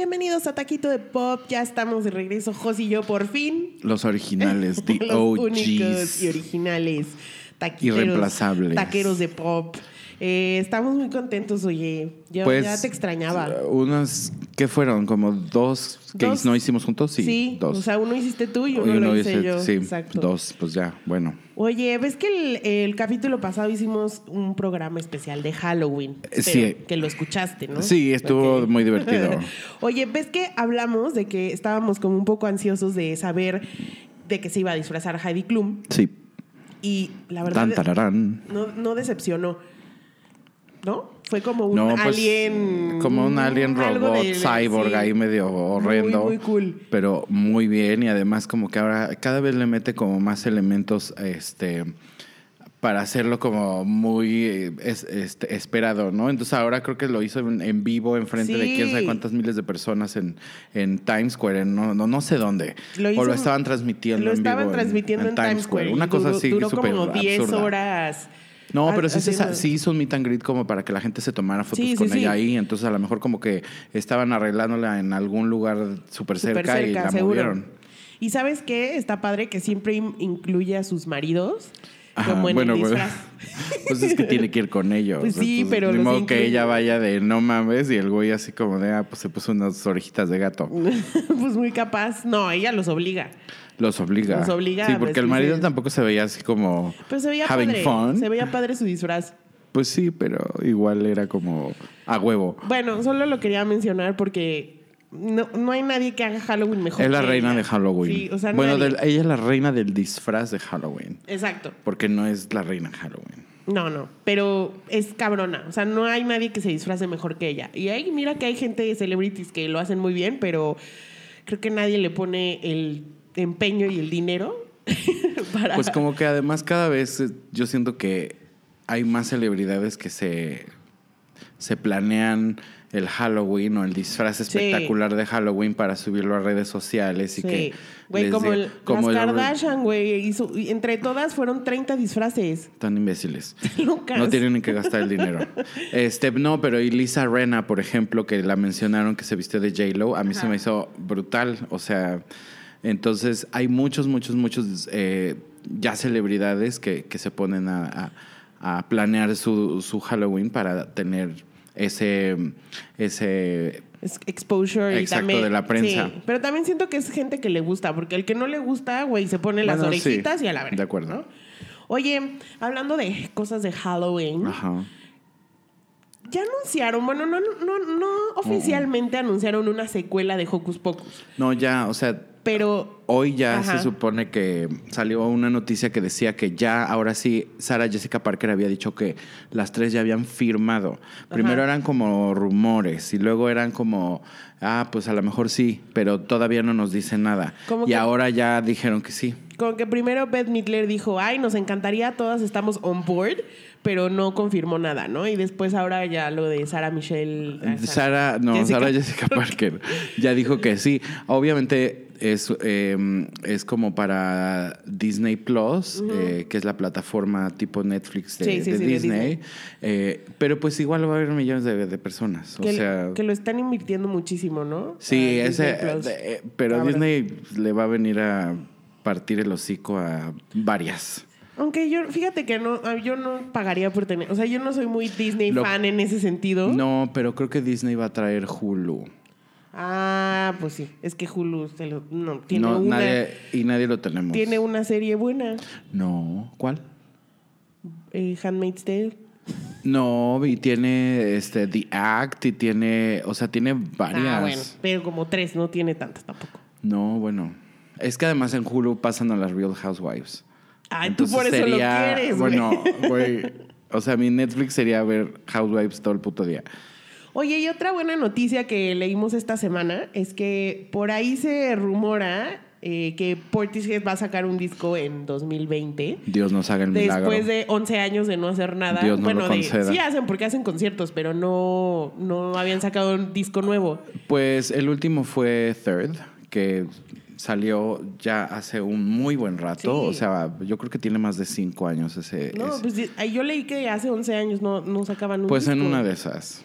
Bienvenidos a Taquito de Pop. Ya estamos de regreso, Jos y yo, por fin. Los originales, the Los únicos OGs. y originales. Taquiteros, Irreemplazables. Taqueros de pop. Eh, estamos muy contentos, oye. Yo Pues, ya te extrañaba. Unas, ¿qué fueron? ¿Como dos que Dos. no hicimos juntos? Sí, dos. O sea, uno hiciste tú y Y uno, lo hice hice- yo. Sí, Exacto. dos, pues ya, bueno. Oye, ¿ves que el, el capítulo pasado hicimos un programa especial de Halloween? Eh, sí. Que lo escuchaste, ¿no? Sí, estuvo muy divertido. Oye, ¿ves que hablamos de que estábamos como un poco ansiosos de saber de que se iba a disfrazar Heidi Klum? Sí. Y la verdad Tan tararán. no, no decepcionó. ¿No? Fue como un No, pues, alien. Como un alien robot, de- cyborg sí. ahí medio horrendo. Muy, muy cool. Pero muy bien y además como que ahora cada vez le mete como más elementos este para hacerlo como muy eh, es- este, esperado, ¿no? Entonces ahora creo que lo hizo en, en vivo en frente de Sí. quién sabe cuántas miles de personas en, en Times Square, en no, no, no sé dónde. Lo hizo- o lo estaban transmitiendo Lo en vivo estaban en- transmitiendo en, Times Square. Una cosa duró- así Duró súper como 10 absurda. horas. No, pero sí, se sí hizo un meet and greet como para que la gente se tomara fotos Sí, con sí. ella ahí. Entonces, a lo mejor como que estaban arreglándola en algún lugar súper cerca, y la seguro. movieron. Y sabes qué? Está padre que siempre in- incluye a sus maridos como en bueno, el pues, disfraz. pues es que tiene que ir con ellos. Pues sí, Entonces, pero los modo que ella vaya de no mames y el güey así como de, ah, pues se puso unas orejitas de gato. pues muy capaz. No, ella los obliga. Los obliga. Los obliga Sí, porque el marido tampoco se veía así como Pero se veía having padre. fun. Se veía padre su disfraz. Pues sí, pero igual era como a huevo. Bueno, solo lo quería mencionar porque no, no hay nadie que haga Halloween mejor. Es la que reina ella. de Halloween. Sí, o sea, bueno, nadie. ella es la reina del disfraz de Halloween. Exacto. Porque no es la reina de Halloween. No, no, pero es cabrona. O sea, no hay nadie que se disfrace mejor que ella. Y ahí mira que hay gente de celebrities que lo hacen muy bien, pero creo que nadie le pone el empeño y el dinero para... Pues como que además cada vez eh, yo siento que hay más celebridades que se, se planean el Halloween o el disfraz espectacular de Halloween para subirlo a redes sociales y Sí. que Güey, como, dé- el, como las el- Kardashian, güey. entre todas fueron 30 disfraces. tan imbéciles. Locas. No tienen ni que gastar el dinero. Este, no, pero y Lisa Rena, por ejemplo, que la mencionaron que se vistió de J-Lo, a mí se me hizo brutal. O sea, entonces hay muchos, muchos, muchos eh, ya celebridades que, que se ponen a, a- a planear su, su Halloween para tener ese, ese Es exposure y Exacto, también- de la prensa. Sí, pero también siento que es gente que le gusta, porque el que no le gusta, güey, se pone las Bueno, sí, orejitas y a la verga. de acuerdo. ¿no? Oye, hablando de cosas de Halloween, Ajá. ya anunciaron, bueno, no, no, no oficialmente anunciaron una secuela de Hocus Pocus, No, ya, o sea, pero Hoy ya Ajá. se supone que salió una noticia que decía que ya, ahora sí, Sarah Jessica Parker había dicho que las tres ya habían firmado. Primero eran como rumores y luego eran como, ah, pues a lo mejor sí, pero todavía no nos dicen nada. Y que- ahora ya dijeron que sí. como que primero Beth Midler dijo, ay, nos encantaría, todas estamos on board, pero no confirmó nada, ¿no? Y después ahora ya lo de Sarah Michelle. ah, Sara, no. Sarah Jessica Parker ya dijo que sí. Obviamente es, eh, es como para Disney Plus, eh, que es la plataforma tipo Netflix de, Sí, sí, de sí, de Disney. Eh, pero pues igual va a haber millones de, de personas. Que, o sea, que lo están invirtiendo muchísimo, ¿no? sí, ese, eh, pero. Disney le va a venir a partir el hocico a varias. Aunque yo, fíjate que no, yo no pagaría por tener, o sea, yo no soy muy Disney Lo- fan en ese sentido. No, pero creo que Disney va a traer Hulu. Ah, pues sí, es que Hulu se lo- no, tiene, No, una, nadie, y nadie lo tenemos. tiene una serie buena, No, ¿cuál? eh, Handmaid's Tale. No, y tiene este The Act y tiene, o sea, tiene varias. Ah, bueno, pero como tres, no tiene tantas tampoco. No, bueno. Es que además en Hulu pasan a las Real Housewives. Ay, tú por eso lo quieres. Bueno, güey. O sea, mi Netflix sería ver Housewives todo el puto día. Oye, y otra buena noticia que leímos esta semana es que por ahí se rumora eh, que Portishead va a sacar un disco en 2020. Dios nos haga el milagro. Después de 11 años de no hacer nada. Dios no bueno, lo de- sí hacen porque hacen conciertos, pero no, no habían sacado un disco nuevo. Pues el último fue Third, que salió ya hace un muy buen rato. Sí. O sea, yo creo que tiene más de cinco años ese. No, ese. pues yo leí que hace 11 años no, no sacaban un Pues en una de esas.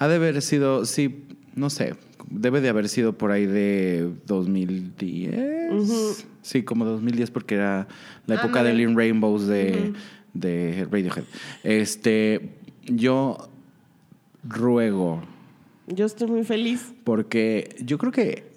Ha de haber sido, sí, no sé, Debe de haber sido por ahí de 2010. Sí, como 2010 porque era la época Ándale. de Lynn Rainbows de, de Radiohead. Este, yo ruego Yo estoy muy feliz. porque yo creo que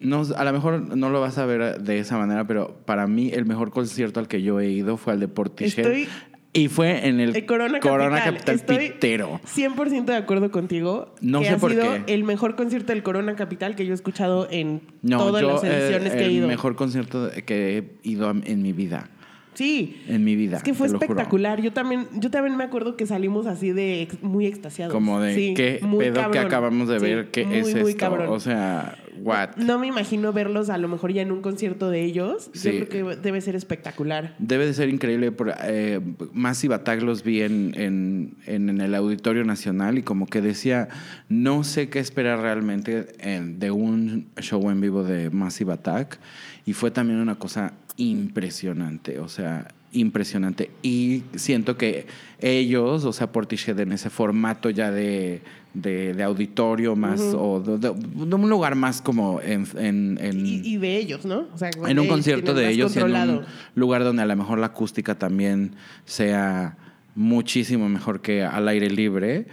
no, a lo mejor no lo vas a ver de esa manera, pero para mí el mejor concierto al que yo he ido fue al de Portishead. Estoy- y fue en el El Corona Capital. Capital Pitero. 100% de acuerdo contigo. No que sé ha por sido qué. el mejor concierto del Corona Capital que yo he escuchado en No, todas yo las eh, ediciones que he el ido. mejor concierto que he ido en mi vida. Sí. En mi vida. Es que fue espectacular. Yo también, yo también me acuerdo que salimos así de muy extasiados. Como de Sí, qué pedo que acabamos de Sí, ver, qué muy, es muy esto. cabrón. O sea, what? No me imagino verlos a lo mejor ya en un concierto de ellos. Sí. Yo creo que debe ser espectacular. Debe de ser increíble. Por, eh, Massive Attack los vi en, en, en- en el Auditorio Nacional y como que decía, no sé qué esperar realmente en- de un show en vivo de Massive Attack. Y fue también una cosa impresionante, o sea, impresionante. Y siento que ellos, o sea, Portishead en ese formato ya de, de, de auditorio más, o de, de- de un lugar más como en... en- en- Y, y de ellos, ¿no? O sea, en un concierto de ellos en un lugar donde a lo mejor la acústica también sea muchísimo mejor que al aire libre,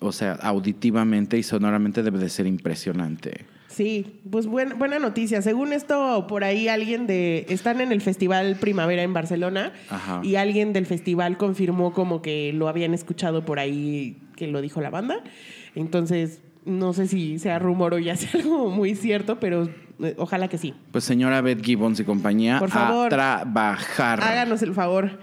o sea, auditivamente y sonoramente debe de ser impresionante. Sí, pues buen- buena noticia. Según esto, por ahí alguien de... Están en el Festival Primavera en Barcelona Ajá. y alguien del festival confirmó como que lo habían escuchado por ahí que lo dijo la banda. Entonces, no sé si sea rumor o ya sea algo muy cierto, pero eh, ojalá que sí. Pues señora Beth Gibbons y compañía, Por favor, a trabajar. Háganos el favor.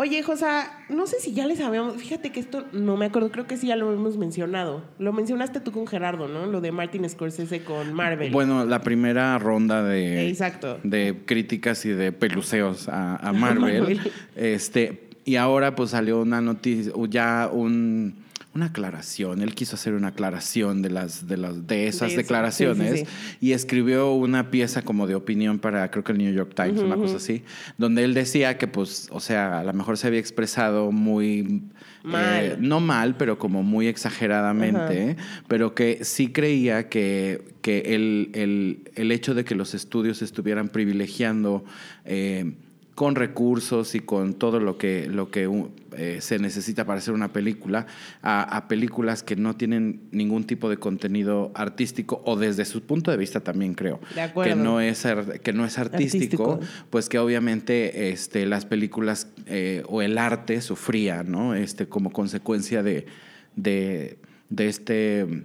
Oye, Josa, no sé si ya les habíamos. Fíjate que esto no me acuerdo, creo que sí ya lo hemos mencionado. Lo mencionaste tú con Gerardo, ¿no? Lo de Martin Scorsese con Marvel. Bueno, la primera ronda de, Exacto. de críticas y de peluceos a, a Marvel. Marvel. Este, y ahora pues salió una noticia, ya un, una aclaración. Él quiso hacer una aclaración de las de las de esas De declaraciones sí, sí, y escribió una pieza como de opinión para creo que el New York Times, una cosa así, donde él decía que pues, o sea, a lo mejor se había expresado muy Mal. eh, no mal, pero como muy exageradamente, pero que sí creía que, que el, el- el hecho de que los estudios estuvieran privilegiando eh, con recursos y con todo lo que, lo que uh, eh, se necesita para hacer una película, a, a películas que no tienen ningún tipo de contenido artístico o desde su punto de vista también creo De acuerdo. que no es que no es artístico, Artístico. pues que obviamente este, las películas eh, o el arte sufría, ¿no? Este, como consecuencia de, de, de este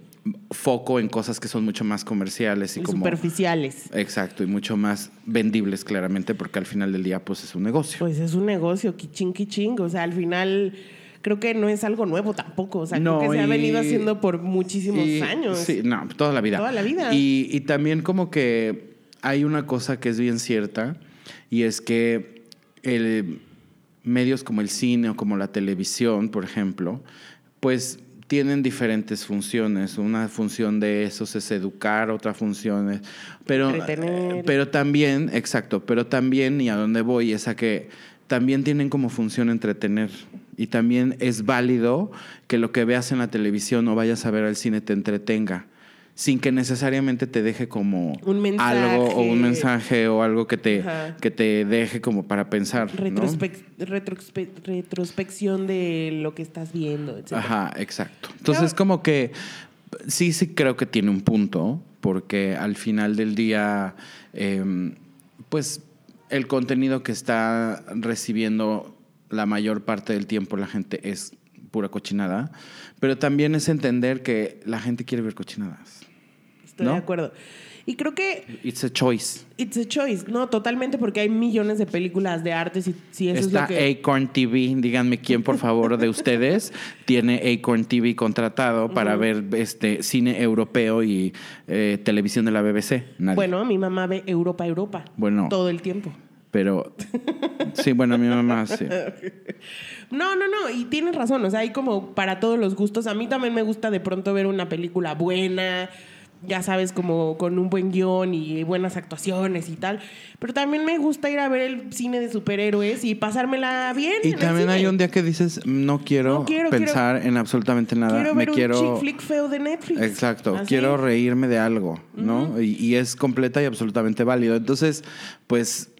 foco en cosas que son mucho más comerciales y, Y como... superficiales. Exacto, y mucho más vendibles claramente porque al final del día pues es un negocio. Pues es un negocio, quichín, quichín. O sea, al final creo que no es algo nuevo tampoco. O sea, No, creo que se ha venido haciendo por muchísimos Y- años. Sí, no, toda la vida. Toda la vida. Y, y también como que hay una cosa que es bien cierta y es que el, medios como el cine o como la televisión, por ejemplo, pues tienen diferentes funciones. Una función de esos es educar, otra función es... Pero, pero también, exacto, pero también, y a dónde voy, es a que también tienen como función entretener. Y también es válido que lo que veas en la televisión o vayas a ver al cine te entretenga, sin que necesariamente te deje como Un mensaje. algo o un mensaje o algo que te, Ajá. que te deje como para pensar. ¿no? Retrospec- retrospe- retrospección de lo que estás viendo, etc. Ajá, exacto. Entonces, Claro. como que sí, sí creo que tiene un punto, porque al final del día, eh, pues el contenido que está recibiendo la mayor parte del tiempo la gente es pura cochinada, pero también es entender que la gente quiere ver cochinadas. Estoy ¿no? de acuerdo. Y creo que It's a choice. it's a choice, no, totalmente, porque hay millones de películas de arte, si, si eso Está es lo que... Acorn TV. Díganme quién, por favor, de ustedes tiene Acorn TV contratado para ver este cine europeo y eh, televisión de la BBC. Nadie. Bueno, mi mamá ve Europa, Europa. Bueno. Todo el tiempo. Pero sí, bueno, mi mamá sí. No, no, no, y tienes razón, o sea, hay como para todos los gustos. A mí también me gusta de pronto ver una película buena, ya sabes, como con un buen guion y buenas actuaciones y tal. Pero también me gusta ir a ver el cine de superhéroes y pasármela bien. Y en el también hay cine. un día que dices, no quiero, No quiero, pensar en absolutamente nada. Quiero Me ver quiero. un chick flick feo de Netflix. Exacto, Así. quiero reírme de algo, ¿no? y, y es completa y absolutamente válido. Entonces, pues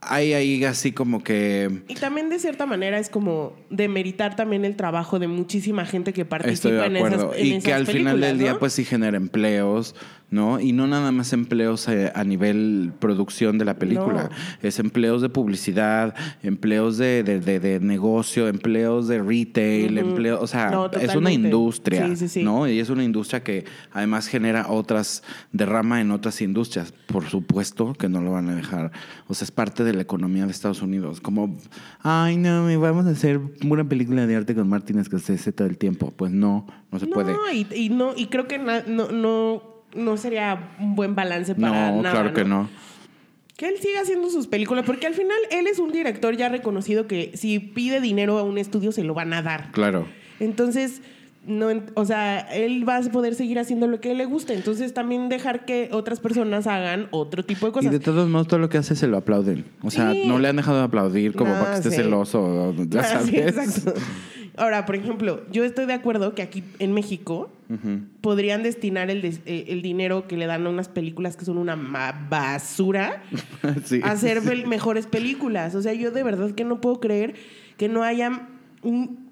hay ahí así como que Y también de cierta manera es como demeritar también el trabajo de muchísima gente que participa estoy de en esas en y que al final del día, ¿no? pues sí genera empleos, ¿no? Y no nada más empleos eh, a, nivel producción de la película. No. Es empleos de publicidad, empleos de, de, de- de negocio, empleos de retail, empleos. O sea, No, es una industria, Sí, sí, sí. ¿no? Y es una industria que además genera otras, derrama en otras industrias. Por supuesto que no lo van a dejar. O sea, es parte de la economía de Estados Unidos. Como, ay, no, vamos a hacer una película de arte con Martin Scorsese todo el tiempo. Pues no, no se no, puede. Y, y no, y creo que na- no, no, no sería un buen balance para No, nada. claro que no. Que él siga haciendo sus películas, porque al final él es un director ya reconocido que si pide dinero a un estudio se lo van a dar. Claro. Entonces, no, o sea, él va a poder seguir haciendo lo que le gusta. Entonces, también dejar que otras personas hagan otro tipo de Y cosas. de todos modos, todo lo que hace se lo aplauden. O sea, Sí. no le han dejado de aplaudir como No, para que esté sí. celoso, ya sabes. sí, exacto. Ahora, por ejemplo, yo estoy de acuerdo que aquí en México podrían destinar el, des- eh, el dinero que le dan a unas películas que son una basura Sí. a hacer mejores películas. O sea, yo de verdad que no puedo creer que no haya un,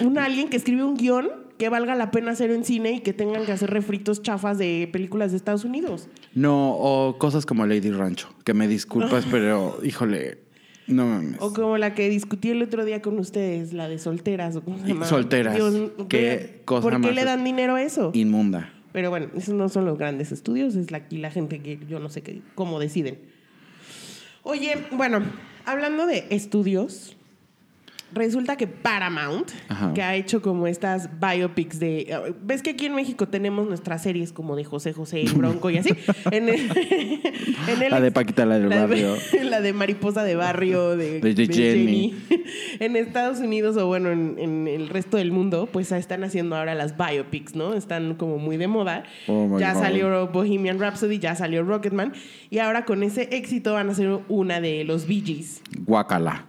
un alguien que escribe un guion que valga la pena hacer en cine y que tengan que hacer refritos chafas de películas de Estados Unidos. No, o cosas como Lady Rancho, que me disculpas, pero híjole, no mames. O como la que discutí el otro día con ustedes, la de solteras. ¿o cómo se llama? Solteras. Dios, Qué cosa ¿Por qué le dan dinero a eso? Inmunda. Pero bueno, esos no son los grandes estudios, es la, aquí la gente que yo no sé qué, cómo deciden. Oye, bueno, hablando de estudios, resulta que Paramount, Ajá. que ha hecho como estas biopics de... ¿Ves que aquí en México tenemos nuestras series como de José José, el Bronco y así? En el- en el- La de Paquita, la del de- barrio. la de Mariposa de Barrio, de, De- de Jenny. en Estados Unidos o bueno, en, en el resto del mundo, pues están haciendo ahora las biopics, ¿no? Están como muy de moda. Oh ya God. salió Bohemian Rhapsody, ya salió Rocketman. Y ahora con ese éxito van a hacer una de los Bee Gees. Guácala.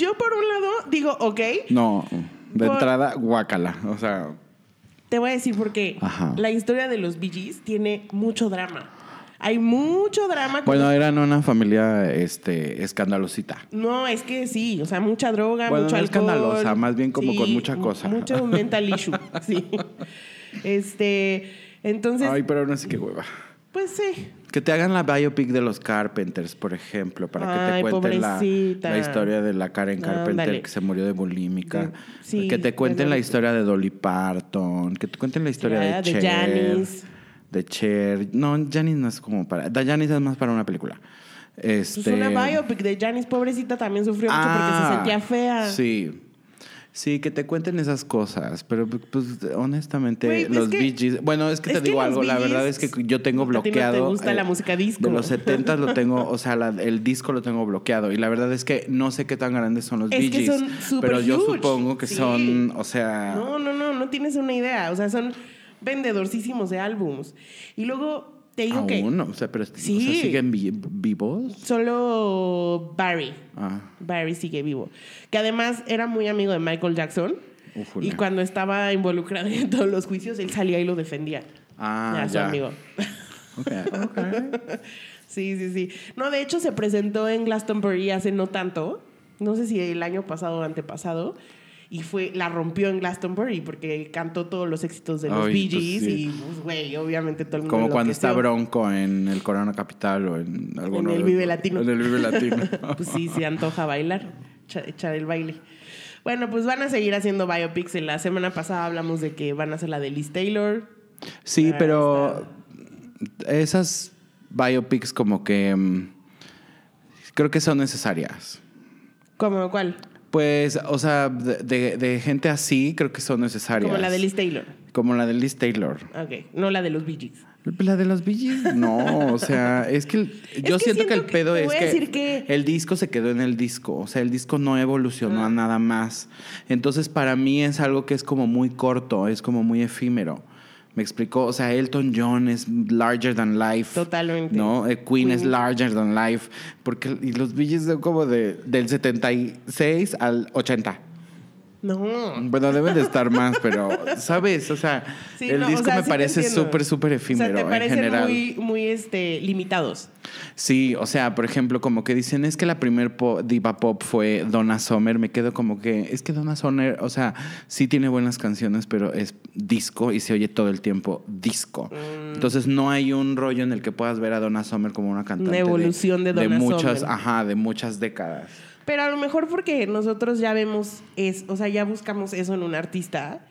Yo por un lado digo, ok, No, de Por- entrada, guácala. O sea, te voy a decir por qué. Ajá. La historia de los Bee Gees tiene mucho drama. Hay mucho drama. con bueno, eran una familia este, escandalosita. No, es que sí, o sea, mucha droga, Bueno, mucho no alcohol. escandalosa, más bien como con mucha mu- cosa. Mucho mental issue, sí. Este, entonces, Ay, pero no sé qué hueva. pues sí. Que te hagan la biopic de los Carpenters, por ejemplo, para que Ay, te cuenten la, la historia de la Karen Carpenter que se murió de bulímica. Sí, que te cuenten la historia de Dolly Parton. Que te cuenten la historia de de Cher. Janis. De Cher. No, Janis no es como para. Janis es más para una película. Este... Pues una biopic de Janis, pobrecita, también sufrió mucho porque se Ah, sentía fea. Sí. Sí, que te cuenten esas cosas, pero pues honestamente Güey, es los que- Bee Gees- bueno, es que te que digo algo, la verdad es que yo tengo a ti no te bloqueado eh, gusta la música disco. De los 70 lo tengo, o sea, la- el disco lo tengo bloqueado y la verdad es que no sé qué tan grandes son los Es Bee que Gees, son super pero yo huge. supongo que Sí. son, o sea, No, no, no, no tienes una idea. O sea, son vendedorcísimos de álbums. Y luego te digo que aún, o sea, pero o sea, Sí. siguen vi- vivos. solo Barry. Ah, Barry sigue vivo. Que además era muy amigo de Michael Jackson. Y cuando estaba involucrado en todos los juicios, él salía y lo defendía. Ah, a su ya. amigo. ok, ok. Sí, sí, sí. No, de hecho se presentó en Glastonbury hace no tanto. No sé si el año pasado o antepasado. Y fue, la rompió en Glastonbury porque cantó todos los éxitos de los Ay, Bee pues Gees sí. y, pues, güey, obviamente todo el mundo Como cuando está. Bronco en el Corona Capital o en alguno En el Vive Latino. En el Vive Latino. Pues sí, se antoja bailar, echa- echar el baile. Bueno, pues van a seguir haciendo biopics. En la semana pasada hablamos de que van a hacer la de Liz Taylor. Sí, Ahí pero esas biopics como que mm, creo que son necesarias. ¿Cómo cuál? Pues, o sea, de, de- gente así creo que son necesarias. Como la de Liz Taylor. Como la de Liz Taylor. Ok, no la de los Bee Gees. La de los Bee Gees, no, o sea, es que el- yo que siento, que el que- pedo es que, decir que- el disco se quedó en el disco, o sea, el disco no evolucionó Ah. a nada más. Entonces, para mí es algo que es como muy corto, es como muy efímero. Me explicó, o sea, Elton John es larger than life. Totalmente. ¿No? Eh, Queen, es larger than life. Porque, y los Bee son como de, del 76 al 80. No. Bueno, deben de estar más, pero, ¿sabes? O sea, Sí, el no, o disco sea, me sí parece súper, súper efímero O sea, te en general. muy, muy este, limitados. Sí, o sea, por ejemplo, como que dicen, es que la primer po- diva pop fue Donna Summer, me quedo como que, es que Donna Summer, o sea, sí tiene buenas canciones, pero es disco y se oye todo el tiempo disco. Mm. Entonces no hay un rollo en el que puedas ver a Donna Summer como una cantante. Una evolución de Donna muchas, Summer. Ajá, de muchas décadas. Pero a lo mejor porque nosotros ya vemos, es, o sea, ya buscamos eso en un artista.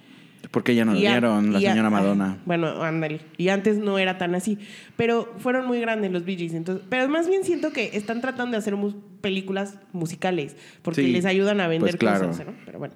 Porque ya no lo vieron, la a- señora Madonna. Bueno, ándale. Y antes no era tan así. Pero fueron muy grandes los Bee Gees, Entonces, pero más bien siento que están tratando de hacer mus- películas musicales. Porque Sí, les ayudan a vender pues claro. cosas. ¿no? Pero bueno.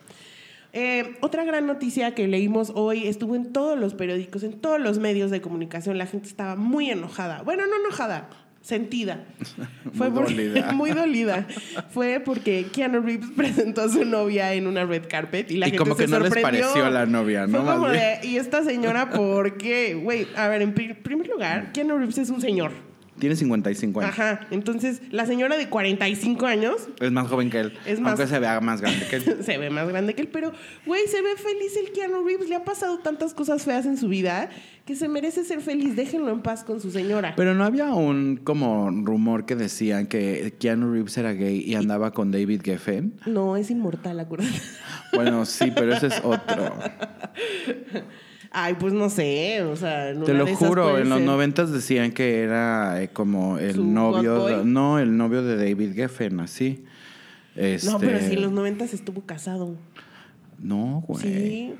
Eh, otra gran noticia que leímos hoy estuvo en todos los periódicos, en todos los medios de comunicación. La gente estaba muy enojada. Bueno, no enojada, sentida. Muy porque- dolida. muy dolida. Fue porque Keanu Reeves presentó a su novia en una red carpet y la Y gente como se que no les sorprendió. pareció la novia, ¿no? Fue como de, ¿y esta señora por qué? Güey, a ver, en pri- primer lugar, Keanu Reeves es un señor. Tiene 55 años. Ajá. Entonces, la señora de 45 años Es más joven que él. Es más- Aunque se vea más grande que él. se ve más grande que él, pero, güey, se ve feliz el Keanu Reeves. Le ha pasado tantas cosas feas en su vida que se merece ser feliz. Déjenlo en paz con su señora. Pero no había un como rumor que decían que Keanu Reeves era gay y andaba con David Geffen. No, es inmortal, acuérdate. Bueno, sí, pero ese es otro. Ay, pues no sé, o sea, en Te lo juro, en los noventas decían que era eh, como el ¿Su novio, no, el novio de David Geffen, así. Este, No, pero sí, en los noventas estuvo casado. No, güey. Sí.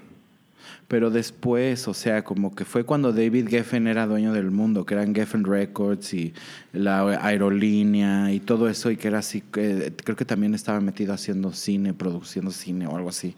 Pero después, o sea, como que fue cuando David Geffen era dueño del mundo, que eran Geffen Records y la aerolínea y todo eso, y que era así, que creo que también estaba metido haciendo cine, produciendo cine o algo así.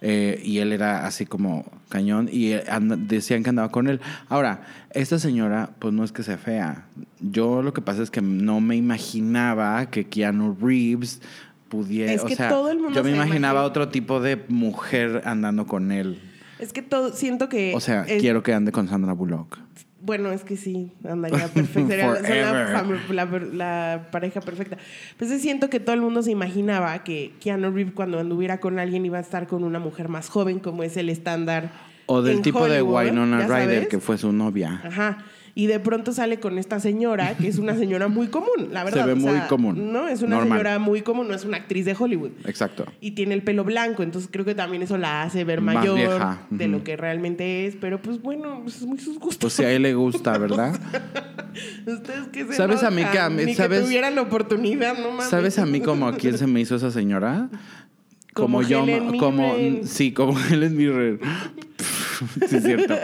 Eh, y él era así como cañón y eh, decían que andaba con él. Ahora, esta señora, pues no es que sea fea. Yo lo que pasa es que no me imaginaba que Keanu Reeves pudiera, Es o que sea, todo el mundo yo me imaginaba imagina- otro tipo de mujer andando con él. Es que todo, siento que. O sea, es- quiero que ande con Sandra Bullock. Bueno, es que sí, andaría perfecto. Sería la, la- la pareja perfecta. Pues siento que todo el mundo se imaginaba que Keanu Reeves cuando anduviera con alguien iba a estar con una mujer más joven, como es el estándar. O del en tipo de Hollywood, Winona ¿ya Ryder, que fue su novia. Ajá. Y de pronto sale con esta señora, que es una señora muy común, la verdad. ve o sea, muy común. No, es una Normal. señora muy común, no es una actriz de Hollywood. Exacto. Y tiene el pelo blanco, entonces creo que también eso la hace ver Más mayor vieja, de lo que realmente es. Pero pues bueno, pues es muy sus gustos. Pues si a él le gusta, ¿verdad? Ustedes que se ¿Sabes a mí que a enojan? mí- Ni sabes- que tuvieran la oportunidad, no mames. ¿Sabes a mí como a quién se me hizo esa señora? Como yo, Helen como Mirren. sí, como Helen Mirren. sí, es cierto.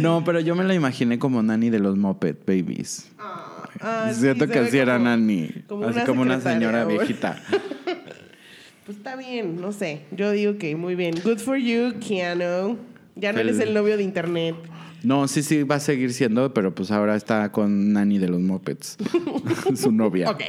No, pero yo me la imaginé como Nani de los Muppet Babies. Ah, sí, Siento se que así era como- como así una como una señora viejita. Pues está bien, no sé. Yo digo que muy bien. Good for you, Keanu. Ya no Fel- eres el novio de internet. No, sí, sí, va a seguir siendo, pero pues ahora está con Nani de los Muppets. Su novia. Ok.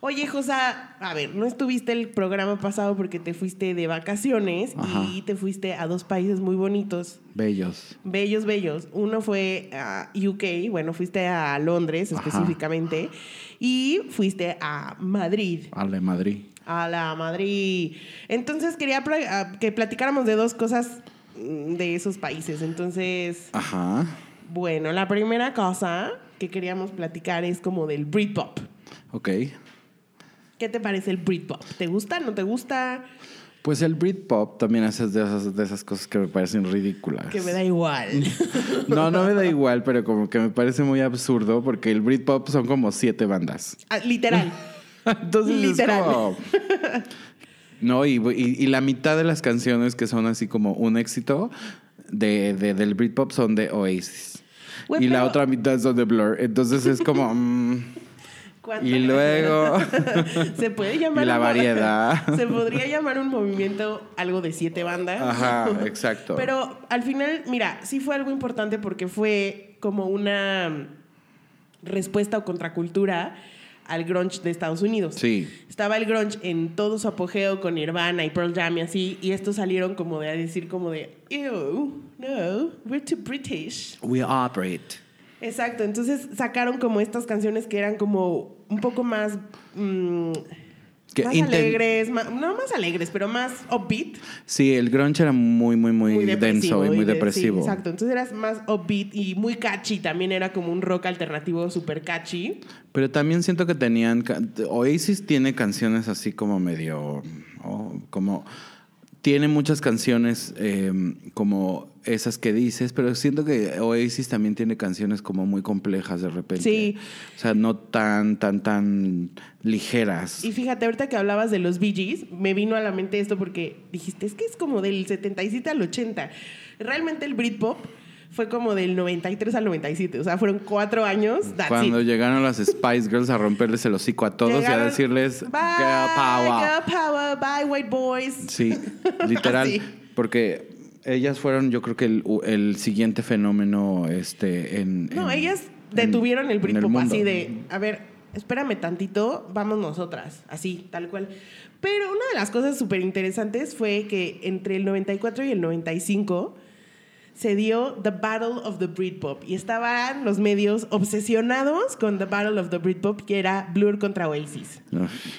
Oye, Josa, a ver, no estuviste el programa pasado porque te fuiste de vacaciones Ajá. y te fuiste a dos países muy bonitos. Bellos. Bellos, bellos. Uno fue a UK, bueno, fuiste a Londres Ajá. específicamente, y fuiste a Madrid. A la Madrid. A la Madrid. Entonces quería ah, que platicáramos de dos cosas mm, de esos países. Entonces, Ajá. bueno, la primera cosa que queríamos platicar es como del Britpop. Ok. ¿Qué te parece el Britpop? ¿Te gusta? ¿No te gusta? Pues el Britpop también es de esas, de esas cosas que me parecen ridículas. Que me da igual. No, no me da igual, pero como que me parece muy absurdo porque el Britpop son como siete bandas. Ah, literal. Entonces Literal. es como... No, y, y- y la mitad de las canciones que son así como un éxito de, de- del Britpop son de Oasis. Y la otra mitad son de Blur. Entonces es como... mm, Y luego... Se puede llamar. Y la variedad. Se podría llamar un movimiento algo de siete bandas. Ajá, exacto. Pero al final, mira, sí fue algo importante porque fue como una respuesta o contracultura al grunge de Estados Unidos. Sí. Estaba el grunge en todo su apogeo con Nirvana y Pearl Jam y así, y estos salieron como de a decir como de, ew, no, we're too British. We operate. Exacto, entonces sacaron como estas canciones que eran como un poco más... mm, Que más alegres, ma- no más alegres, pero más upbeat. Sí, el grunge era muy, muy, muy, muy denso y muy de- depresivo. sí, exacto. Entonces eras más upbeat y muy catchy. También era como un rock alternativo súper catchy. Pero también siento que tenían. Oasis tiene canciones así como medio. oh, como. Tiene muchas canciones eh, como esas que dices, pero siento que Oasis también tiene canciones como muy complejas de repente. Sí. O sea, no tan, tan, tan ligeras. Y fíjate, ahorita que hablabas de los Bee Gees, me vino a la mente esto porque dijiste, es que es como del 77 al 80. Realmente el Britpop fue como del 93 al 97. O sea, fueron cuatro años. Cuando it. llegaron las Spice Girls a romperles el hocico a todos y a decirles bye, Girl Power. Girl power, bye, white boys. Sí, literal. Porque ellas fueron, yo creo que el, el siguiente fenómeno este, en. No, en- ellas en- detuvieron el en Britpop mundo. así de, a ver, espérame tantito, vamos nosotras, así, tal cual. Pero una de las cosas súper interesantes fue que entre el 94 y el 95 se dio The Battle of the Britpop y estaban los medios obsesionados con The Battle of the Britpop, que era Blur contra Oasis.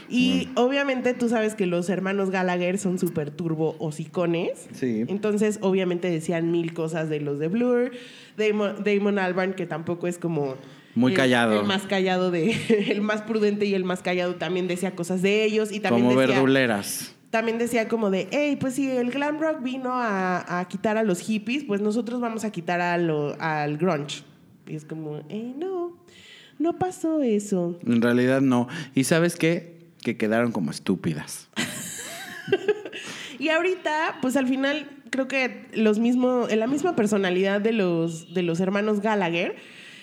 Y obviamente tú sabes que los hermanos Gallagher son súper turbo hocicones. Sí. Entonces, obviamente decían mil cosas de los de Blur. Damon, Damon Albarn, que tampoco es como. Muy el- callado. El más callado de. El más prudente y el más callado también decía cosas de ellos. Y también como decía, verduleras. También decía como de, hey, pues si el glam rock vino a, a quitar a los hippies, pues nosotros vamos a quitar a lo- al grunge. Y es como, hey, no, no pasó eso. En realidad no. ¿Y sabes qué? Que quedaron como estúpidas. Y ahorita, pues al final, creo que los mismos, la misma personalidad de los, de los hermanos Gallagher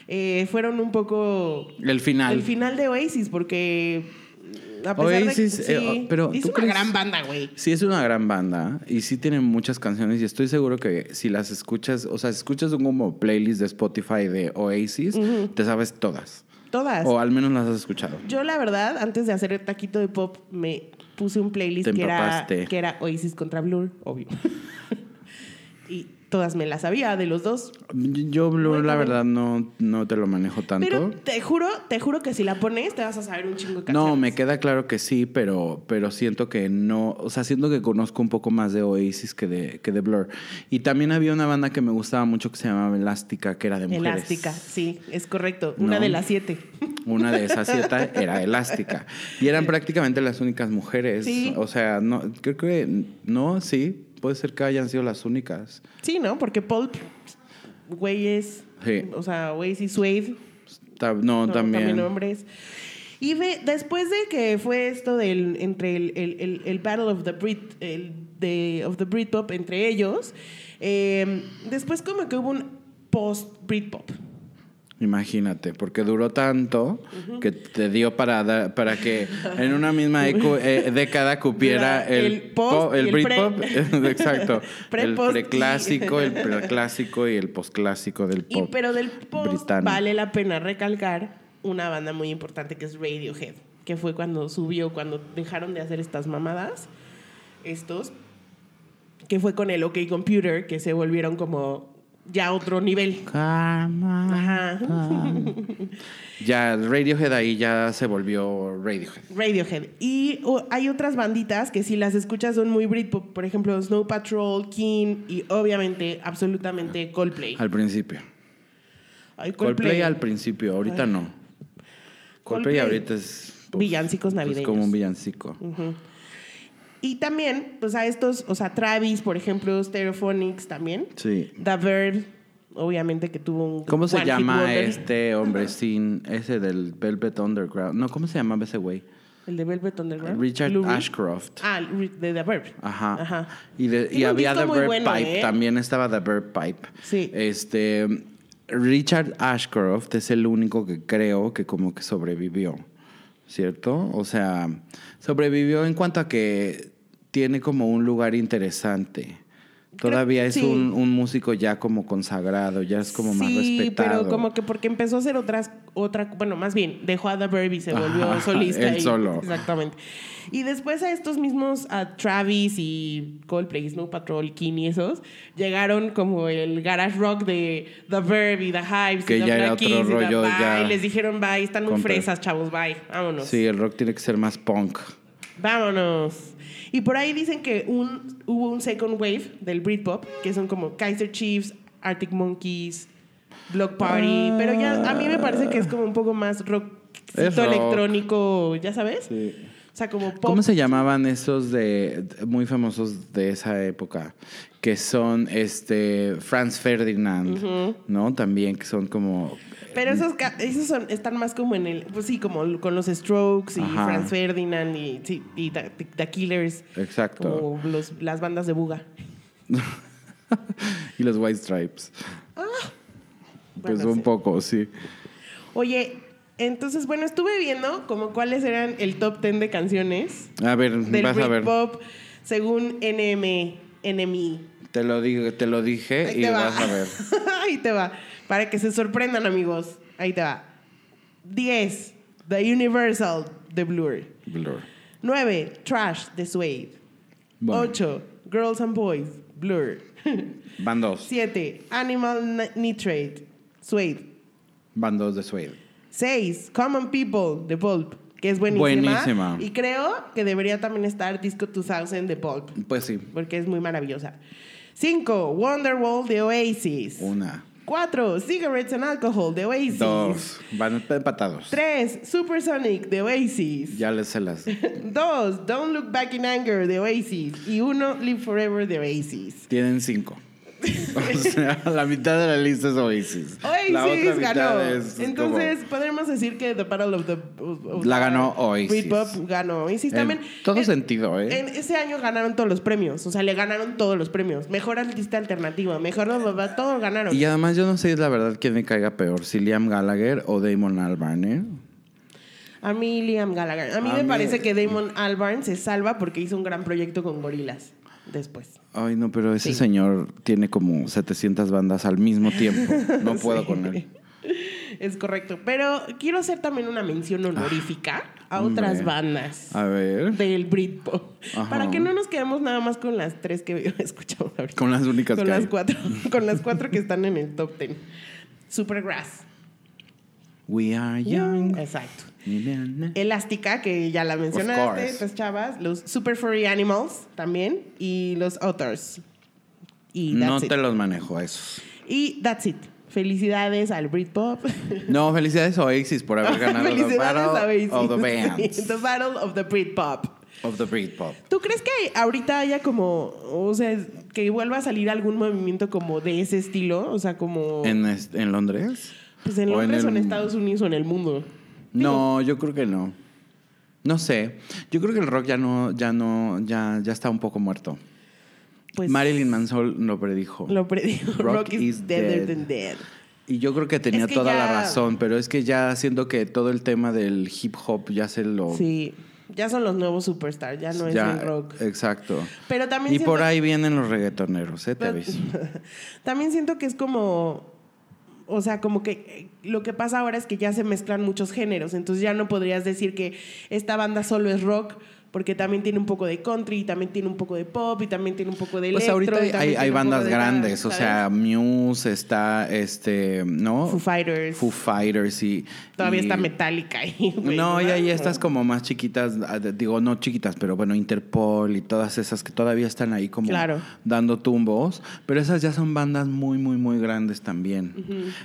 eh, fueron un poco El final. el final de Oasis, porque a pesar Oasis, de que eh, sí, pero es ¿tú una crees? gran banda, güey. Sí, es una gran banda y sí tienen muchas canciones y estoy seguro que si las escuchas, o sea, si escuchas un como playlist de Spotify de Oasis, te sabes todas. Todas. O al menos las has escuchado. Yo, la verdad, antes de hacer el taquito de pop, me puse un playlist que era, que era Oasis contra Blur, obvio. todas me las sabía de los dos. Yo, Blur, la verdad, no, no te lo manejo tanto. Pero te juro, te juro que si la pones, te vas a saber un chingo de No, canciones. me queda claro que sí, pero, pero siento que no, o sea, siento que conozco un poco más de Oasis que de, que de Blur. Y también había una banda que me gustaba mucho que se llamaba Elástica, que era de mujeres. Elástica, sí, es correcto. Una No. de las siete. Una de esas siete era Elástica. Y eran prácticamente las únicas mujeres. Sí. O sea, no, creo que no, sí, puede ser que hayan sido las únicas. Sí, ¿no? Porque Pulp, güeyes, Sí. o sea, Oasis, Suede, Ta- No, no, también. hombres. Y ve, después de que fue esto del entre el, el- el- el Battle of the Brit, el de, of the Britpop entre ellos, eh, después como que hubo un post Britpop. Imagínate, porque duró tanto que te dio para dar- para que en una misma eh, década cupiera Era el, el post po- el y. Britpop, exacto, Pre, el y- preclásico, el preclásico y el postclásico del Y, pop. pero del post británico. vale la pena recalcar una banda muy importante que es Radiohead, que fue cuando subió, cuando dejaron de hacer estas mamadas, estos, que fue con el OK Computer, que se volvieron como ya otro nivel. Karma. Ajá. Ya Radiohead ahí ya se volvió Radiohead. Radiohead. Y hay otras banditas que si las escuchas son muy Britpop, por ejemplo Snow Patrol, King y obviamente, absolutamente Coldplay. Al principio. Ay, Coldplay, al principio, ahorita no. Coldplay, Coldplay. ahorita es pues, Villancicos pues, navideños. como un villancico. Y también, pues a estos, o sea, Travis, por ejemplo, Stereophonics también. Sí. The Verb, obviamente que tuvo un. ¿Cómo se llama este hombre sin ese del Velvet Underground? No, ¿cómo se llamaba ese güey? El de Velvet Underground. Richard. Ashcroft. Ah, de The Verb. Ajá. Ajá. Y, de- y había The Bird bueno, Pipe, ¿eh? también estaba The Bird Pipe. Sí. Este, Richard Ashcroft es el único que creo que como que sobrevivió, ¿cierto? O sea, sobrevivió en cuanto a que tiene como un lugar interesante. Todavía es sí. un, un músico ya como consagrado, ya es como más sí, respetado. pero como que porque empezó a hacer otras, otra, bueno, más bien, dejó a The Verb y se volvió solista. él y- solo. Exactamente. Y después a estos mismos, a Travis y Coldplay, Snow Patrol, King y esos, llegaron como el garage rock de The Verb The Que y The ya era Black otro Keys y The rollo, Bye, ya y les dijeron bye, están muy Compre. fresas, chavos, bye, vámonos. Sí, el rock tiene que ser más punk. Vámonos. Y por ahí dicen que un, hubo un second wave del Britpop, que son como Kaiser Chiefs, Arctic Monkeys, Block Party, pero ya a mí me parece que es como un poco más rock, electrónico, ¿ya sabes? O sea, como pop. ¿Cómo se llamaban esos de muy famosos de esa época? Que son este Franz Ferdinand, ¿no? También que son como Pero esos, esos son, están más como en el, pues sí, como con los Strokes y Ajá. Franz Ferdinand y, sí, y The, The Killers. Exacto. Como los, las bandas de Buga. y los White Stripes. pues Bueno, un sí. poco, sí. Oye, entonces, bueno, estuve viendo como cuáles eran el top 10 de canciones A ver, del vas a ver. Britpop según NM, NME. Te lo digo, te lo dije Ahí y te vas a ver. Ahí te va. Para que se sorprendan, amigos. Ahí te va. 10. The Universal de Blur. Blur. 9. Trash de Suede. Bueno. 8. Girls and Boys. Blur. Van dos. 7. Animal Ni- Nitrate. Suede. Van dos de Suede. 6. Common People de Pulp. Que es buenísima. Buenísima. Y creo que debería también estar Disco 2000 de Pulp. Pues sí. Porque es muy maravillosa. 5. Wonderwall de Oasis. Una. 4. Cigarettes and Alcohol de Oasis. Dos. Van empatados. 3. Supersonic de Oasis. Ya les se las. 2. Don't Look Back in Anger de Oasis. Y 1. Live Forever de Oasis. Tienen cinco. O sea, la mitad de la lista es Oasis. la otra Oasis mitad ganó. es Entonces, podemos decir que The Battle of the. of La ganó Oasis. Britpop ganó Oasis En también. todo en- sentido, ¿eh? En ese año ganaron todos los premios. O sea, le ganaron todos los premios. Mejor artista alternativa, mejor. Todos ganaron. Y además yo no sé la verdad quién me caiga peor, si Liam Gallagher o Damon Albarn, ¿eh? A mí, Liam Gallagher. A mí A me mí- parece que Damon Albarn se salva porque hizo un gran proyecto con gorilas después. Ay, no, pero ese Sí. señor tiene como 700 bandas al mismo tiempo. No puedo Sí. con él. Es correcto. Pero quiero hacer también una mención honorífica a Ah, hombre. otras bandas A ver, del Britpop. Ajá. Para que no nos quedemos nada más con las tres que escuchamos ahorita. con las únicas Con que las hay. cuatro. Con las cuatro que están en el top ten. Supergrass. We are young. Exacto. Elástica, que ya la mencionaste, estas chavas. Los Super Furry Animals también. Y los. Y No it. te los manejo esos. Y that's it. Felicidades al Britpop. No, felicidades a Oasis por haber ganado the Battle of the Bands. Sí, the Battle of the Britpop. Of the Britpop. ¿Tú crees que ahorita haya como, o sea, que vuelva a salir algún movimiento como de ese estilo? O sea, como... ¿En, Londres? pues en o en Londres o en Estados Unidos o en el mundo. No, yo creo que no. No sé. Yo creo que el rock ya no, ya no, ya, ya está un poco muerto. Pues Marilyn Manson lo predijo. lo predijo. Rock, Rock is, dead. than dead. Y yo creo que tenía Es que toda la razón, pero es que ya siento que todo el tema del hip hop ya se lo... Sí, ya son los nuevos superstars, ya no es el rock. Exacto. Pero también Y siento- por ahí vienen los reggaetoneros, ¿eh? Te Pero-. También siento que es como. O sea, como que eh, lo que pasa ahora es que ya se mezclan muchos géneros. Entonces ya no podrías decir que esta banda solo es rock, porque también tiene un poco de country, y también tiene un poco de pop, y también tiene un poco de Pues electro. ahorita y hay, bandas de grandes, o sea. Muse está, este, ¿no? Foo Fighters. Foo Fighters y... Todavía y- está Metallica ahí. No, y hay estas como más chiquitas, ah, digo, no chiquitas, pero bueno, Interpol y todas esas que todavía están ahí como Claro. dando tumbos, pero esas ya son bandas muy, muy, muy grandes también.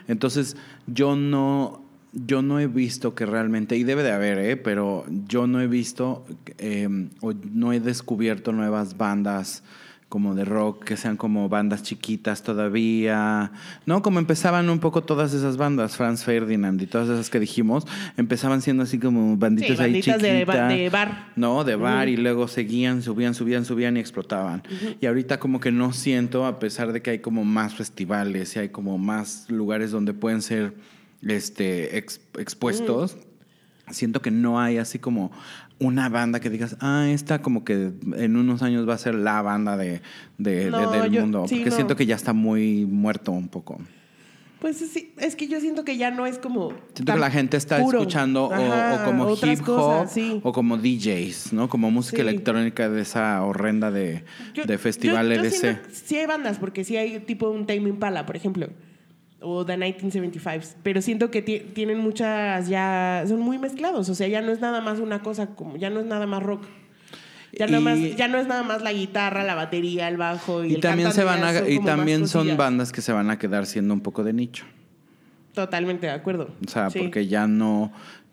Entonces, yo no, yo no he visto que realmente, y debe de haber, ¿eh? pero yo no he visto eh, o no he descubierto nuevas bandas como de rock, que sean como bandas chiquitas todavía, ¿no? Como empezaban un poco todas esas bandas, Franz Ferdinand y todas esas que dijimos, empezaban siendo así como banditas Sí, ahí banditas de chiquitas. de bar. No, de bar y luego seguían, subían, subían, subían y explotaban. Y ahorita como que no siento, a pesar de que hay como más festivales y hay como más lugares donde pueden ser este, ex- expuestos, siento que no hay así como una banda que digas, ah, esta como que en unos años va a ser la banda de, de- de- No, del yo- mundo. sí, porque no. siento que ya está muy muerto un poco. Pues sí, es que yo siento que ya no es como. Siento que la gente está puro. escuchando o- Ajá, o, como hip hop cosas, sí. o como DJs, ¿no? Como música Sí. electrónica de esa horrenda de, Yo- de festival yo- yo EDC. siento que Sí hay bandas, porque sí hay tipo un Tame Impala, por ejemplo. O The 1975. Pero siento que ti- tienen muchas ya. Son muy mezclados. O sea, ya no es nada más una cosa como. Ya no es nada más rock. Ya, nada más, ya no es nada más la guitarra, la batería, el bajo y, Y el también se van a, y también son bandas que se van a quedar siendo un poco de nicho. Totalmente de acuerdo. O sea, Sí. porque ya no,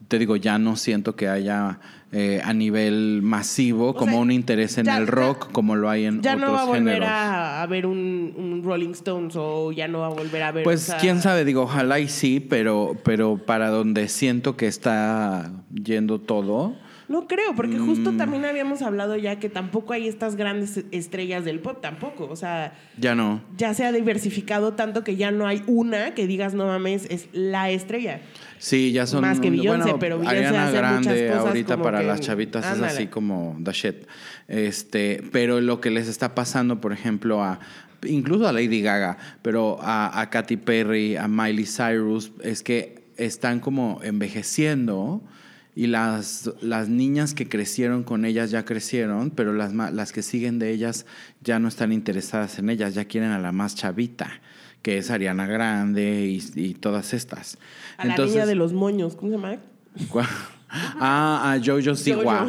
te digo, ya no siento que haya eh, a nivel masivo como sea, un interés en ya- el ya- rock como lo hay en Ya otros no va a volver géneros. a, a ver un, un Rolling Stones o ya no va a volver a ver. Pues o sea, quién sabe, digo, ojalá y sí, pero, pero para donde siento que está yendo todo, No creo, porque justo Mm. también habíamos hablado ya que tampoco hay estas grandes estrellas del pop, tampoco. O sea, ya no. ya se ha diversificado tanto que ya no hay una que digas, no mames, es la estrella. Sí, ya son. Más que Beyoncé, bueno, pero Beyoncé Ariana hace muchas Grande cosas ahorita como para que- las chavitas ándale. es así como the shit. Este, pero lo que les está pasando, por ejemplo, a incluso a Lady Gaga, pero a, a Katy Perry, a Miley Cyrus, es que están como envejeciendo. Y las, las niñas que crecieron con ellas ya crecieron, pero las, las que siguen de ellas ya no están interesadas en ellas, ya quieren a la más chavita, que es Ariana Grande y, y todas estas. A la niña de los moños, ¿cómo se llama? Ah, a Jojo Siwa.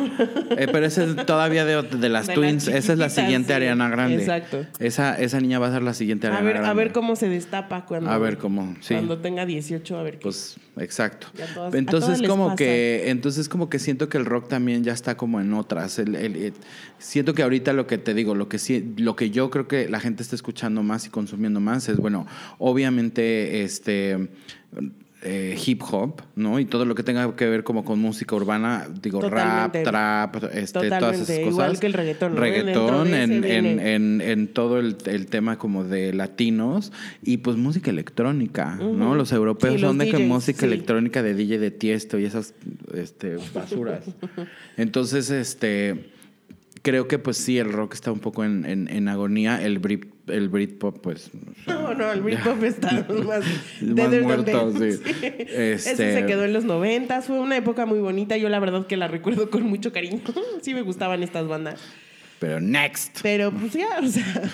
Eh, pero esa es todavía de, de las De Twins. esa es la siguiente sí. Ariana Grande. Exacto. Esa, esa niña va a ser la siguiente A Ariana ver, Grande. a ver cómo se destapa cuando, A ver cómo, sí. cuando tenga 18, a ver qué. Pues, exacto. A todas- a entonces, como que, entonces como que siento que el rock también ya está como en otras. El- el- el- siento que ahorita lo que te digo, lo que sí, lo que yo creo que la gente está escuchando más y consumiendo más es, bueno, obviamente, este eh, hip hop, ¿no? Y todo lo que tenga que ver como con música urbana, digo, Totalmente. rap, trap, este, todas esas cosas. igual que el reggaetón, ¿no? Reggaetón en, en, en, en todo el, el tema como de latinos y pues música electrónica, ¿no? Los europeos Sí, los son de que música sí. electrónica de DJ de Tiesto y esas este, basuras. Entonces, este creo que pues sí, el rock está un poco en, agonía. El el Britpop, pues. No, no, el Britpop está más, Más muerto, sí. Este- Ese se quedó en los noventas, fue una época muy bonita, yo la verdad que la recuerdo con mucho cariño. sí me gustaban estas bandas. Pero next. Pero pues ya, o sea,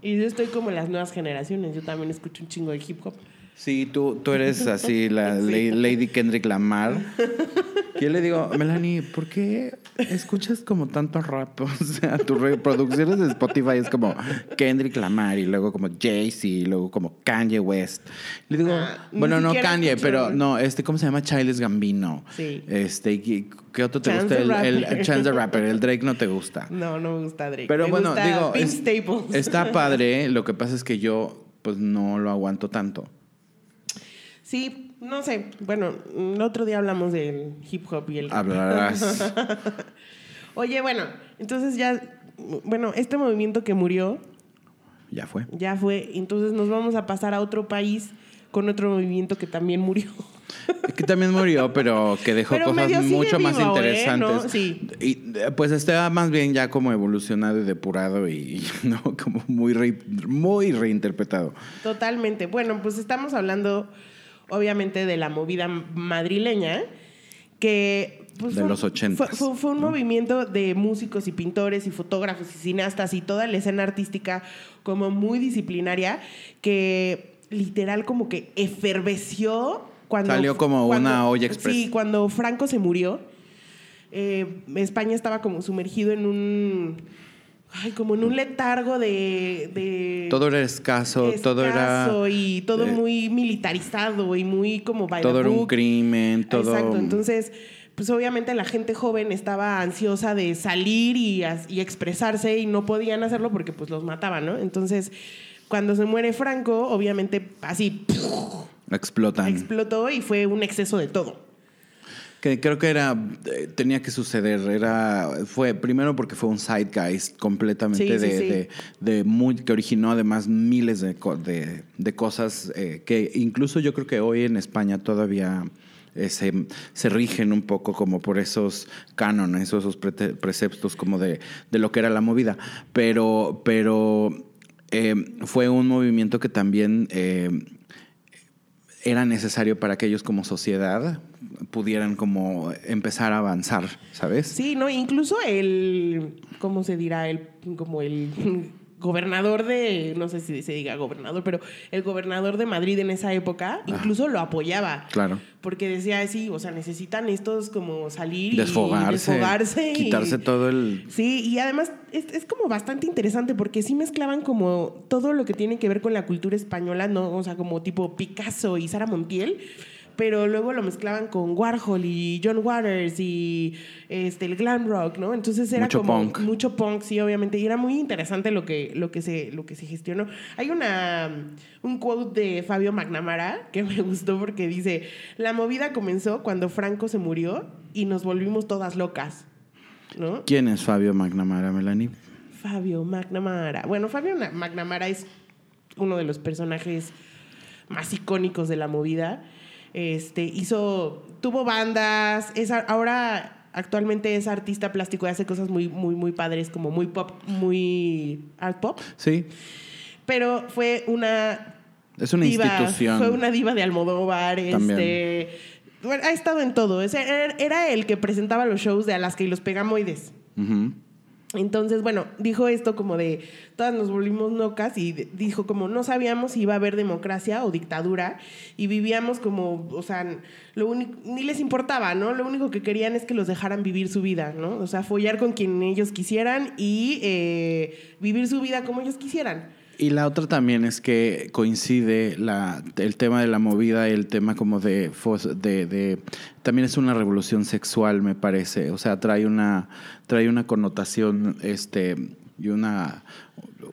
y yo estoy como en las nuevas generaciones, yo también escucho un chingo de hip hop. Sí, tú, tú eres así, la Sí. Lady Kendrick Lamar. Yo le digo, Melanie, ¿por qué escuchas como tanto rap? O sea, tus reproducciones de Spotify es como Kendrick Lamar y luego como Jay-Z y luego como Kanye West. Le digo, Ah, bueno, no Kanye, escucho- pero no, este, ¿cómo se llama? Childish Gambino. Sí. Este, ¿y ¿qué otro te Chance gusta? El, el. Chance the Rapper, el Drake no te gusta. No, no me gusta Drake. Pero Me bueno, digo, es- está padre, lo que pasa es que yo pues no lo aguanto tanto. Sí, no sé. Bueno, el otro día hablamos del hip hop y el... Hablarás. Oye, bueno, entonces ya, bueno, este movimiento que murió ya fue. ya fue, entonces nos vamos a pasar a otro país con otro movimiento que también murió. Que también murió, pero que dejó Pero cosas mucho más vivo, ¿eh? interesantes. ¿No? Sí. Y pues está más bien ya como evolucionado y depurado y no como muy re- muy reinterpretado. Totalmente. Bueno, pues estamos hablando, obviamente, de la movida madrileña, que... pues, De fue- los ochentas, Fue, fue- fue un ¿no? movimiento de músicos y pintores y fotógrafos y cineastas y toda la escena artística como muy disciplinaria que literal como que eferveció cuando... Salió como cuando- una olla express. Sí, cuando Franco se murió, eh, España estaba como sumergido en un... Ay, como en un letargo de... de Todo era escaso, todo era y todo eh, muy militarizado y muy como by the todo era un crimen, todo Exacto, entonces, pues obviamente la gente joven estaba ansiosa de salir y, y expresarse y no podían hacerlo porque pues los mataban, ¿no? Entonces, cuando se muere Franco, obviamente así explotan. explotó y fue un exceso de todo. Que creo que era eh, tenía que suceder, era fue primero porque fue un zeitgeist completamente Sí, de, sí. de- de muy que originó además miles de, de, de cosas eh, que incluso yo creo que hoy en España todavía eh, se, se rigen un poco como por esos cánones o esos prete- preceptos como de, de lo que era la movida. Pero, pero eh, fue un movimiento que también eh, era necesario para que ellos como sociedad pudieran como empezar a avanzar, ¿sabes? Sí, no, incluso el, ¿cómo se dirá? El, como el gobernador de, no sé si se diga gobernador, pero el gobernador de Madrid en esa época incluso lo apoyaba. Claro. Porque decía, sí, o sea, necesitan estos como salir y Desfogarse, desfogarse. y- quitarse todo el... Sí, y además es, es como bastante interesante porque sí mezclaban como todo lo que tiene que ver con la cultura española, ¿no? O sea, como tipo Picasso y Sara Montiel, pero luego lo mezclaban con Warhol y John Waters y este, el glam rock, ¿no? Entonces era Mucho como punk. mucho punk, sí, obviamente, y era muy interesante lo que, lo que, se, lo que se gestionó. Hay una, un quote de Fabio McNamara que me gustó porque dice, la movida comenzó cuando Franco se murió y nos volvimos todas locas, ¿no? ¿Quién es Fabio McNamara, Melanie? Fabio McNamara. Bueno, Fabio Na- McNamara es uno de los personajes más icónicos de la movida. Este, hizo, tuvo bandas, es ahora actualmente es artista plástico y hace cosas muy, muy, muy padres, como muy pop, muy art pop. Sí, Pero fue una es una diva, institución. Fue una diva de Almodóvar, También. este, bueno, ha estado en todo. Sea, era, el que presentaba los shows de Alaska y los Pegamoides. Ujú. Entonces, bueno, dijo esto como de todas nos volvimos locas y dijo como no sabíamos si iba a haber democracia o dictadura y vivíamos como, o sea, lo único, ni les importaba, ¿no? Lo único que querían es que los dejaran vivir su vida, ¿no? O sea, follar con quien ellos quisieran y eh, vivir su vida como ellos quisieran. Y la otra también es que coincide la, el tema de la movida, el tema como de, de, de- También es una revolución sexual, me parece. O sea, trae una, trae una connotación este, y una,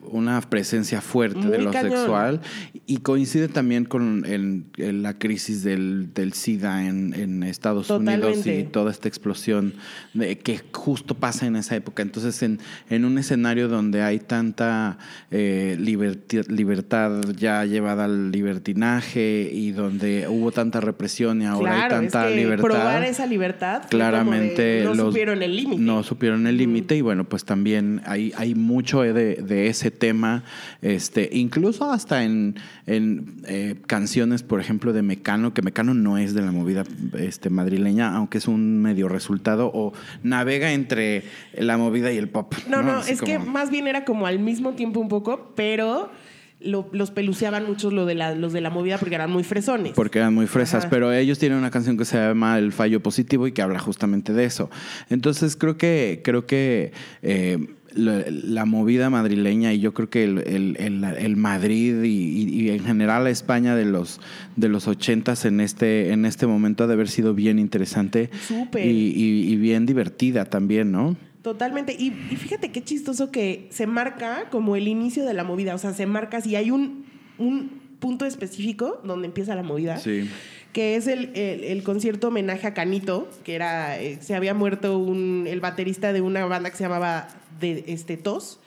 una presencia fuerte de lo cañón. sexual. Y coincide también con el- el- la crisis del, del SIDA en, en Estados Unidos y toda esta explosión de, que justo pasa en esa época. Entonces, en, en un escenario donde hay tanta eh, liberti- libertad ya llevada al libertinaje y donde hubo tanta represión y ahora claro, hay tanta es que libertad. probar esa libertad de, Claramente no los- supieron el límite. No supieron el límite y bueno, pues también hay, hay mucho de, de ese tema, este, incluso hasta en, en eh, canciones, por ejemplo, de Mecano, que Mecano no es de la movida este, madrileña, aunque es un medio resultado, o navega entre la movida y el pop. No, no, es que más bien era como al mismo tiempo un poco, pero lo- los peluceaban mucho lo de la, los de la movida porque eran muy fresones. Porque eran muy fresas, Ajá. pero ellos tienen una canción que se llama El fallo positivo y que habla justamente de eso. Entonces creo que, creo que eh, la, la movida madrileña y yo creo que el, el- el- el Madrid y, y- y en general la España de los de los ochentas en este, en este momento ha de haber sido bien interesante Súper. y, y- y bien divertida también, ¿no? Totalmente. Y, y fíjate qué chistoso que se marca como el inicio de la movida. O sea, se marca si hay un, un punto específico donde empieza la movida. Sí. Que es el, el- el concierto homenaje a Canito, que era, eh, se había muerto un, el baterista de una banda que se llamaba de, este, Tos.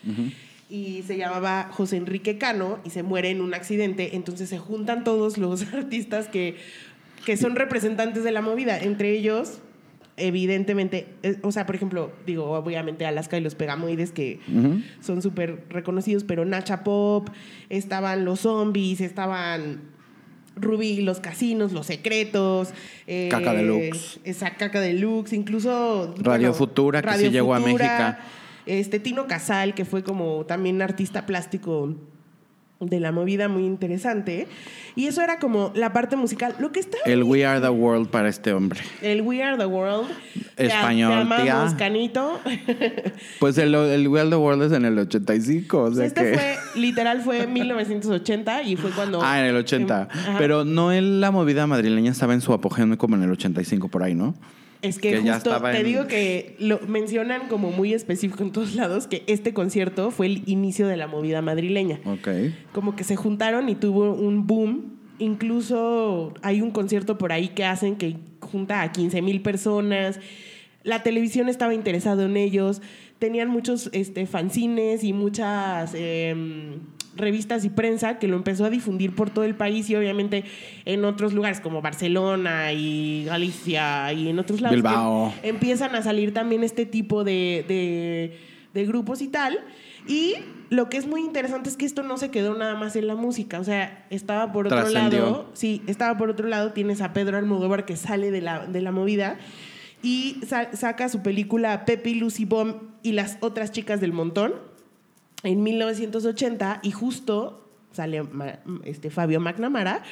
Y se llamaba José Enrique Cano y se muere en un accidente. Entonces se juntan todos los artistas que, que son representantes de la movida. Entre ellos, evidentemente, eh, o sea, por ejemplo, digo, obviamente Alaska y los Pegamoides que son súper reconocidos, pero Nacha Pop, estaban los zombies, estaban Ruby y los casinos, los secretos. eh, Caca Deluxe. Esa caca deluxe, incluso. Radio Futura, que sí llegó a México. Este Tino Casal, que fue como también artista plástico de la movida muy interesante. Y eso era como la parte musical. Lo que está. El We Are the World para este hombre. el We Are the World. Español, Te amamos, tía. Canito. Pues el, el We Are the World es en el 85, o sea este que... fue, literal, fue en 1980 y fue cuando. Ah, en el 80. Ajá. Pero no en la movida madrileña estaba en su apogeo como en el 85 por ahí, ¿no? Es que, justo te en- digo que lo mencionan como muy específico en todos lados que este concierto fue el inicio de la movida madrileña. Ok. Como que se juntaron y tuvo un boom. Incluso hay un concierto por ahí que hacen que junta a 15 mil personas. La televisión estaba interesado en ellos. Tenían muchos este, fanzines y muchas em, revistas y prensa que lo empezó a difundir por todo el país y obviamente en otros lugares como Barcelona y Galicia y en otros lados Bilbao. empiezan a salir también este tipo de, de- de grupos y tal. Y lo que es muy interesante es que esto no se quedó nada más en la música, o sea, estaba por otro Trascendió. lado, sí, estaba por otro lado, tienes a Pedro Almodóvar que sale de la, de la movida y sa- saca su película Pepe y Lucy Bomb y las otras chicas del montón en 1980 y justo sale este Fabio McNamara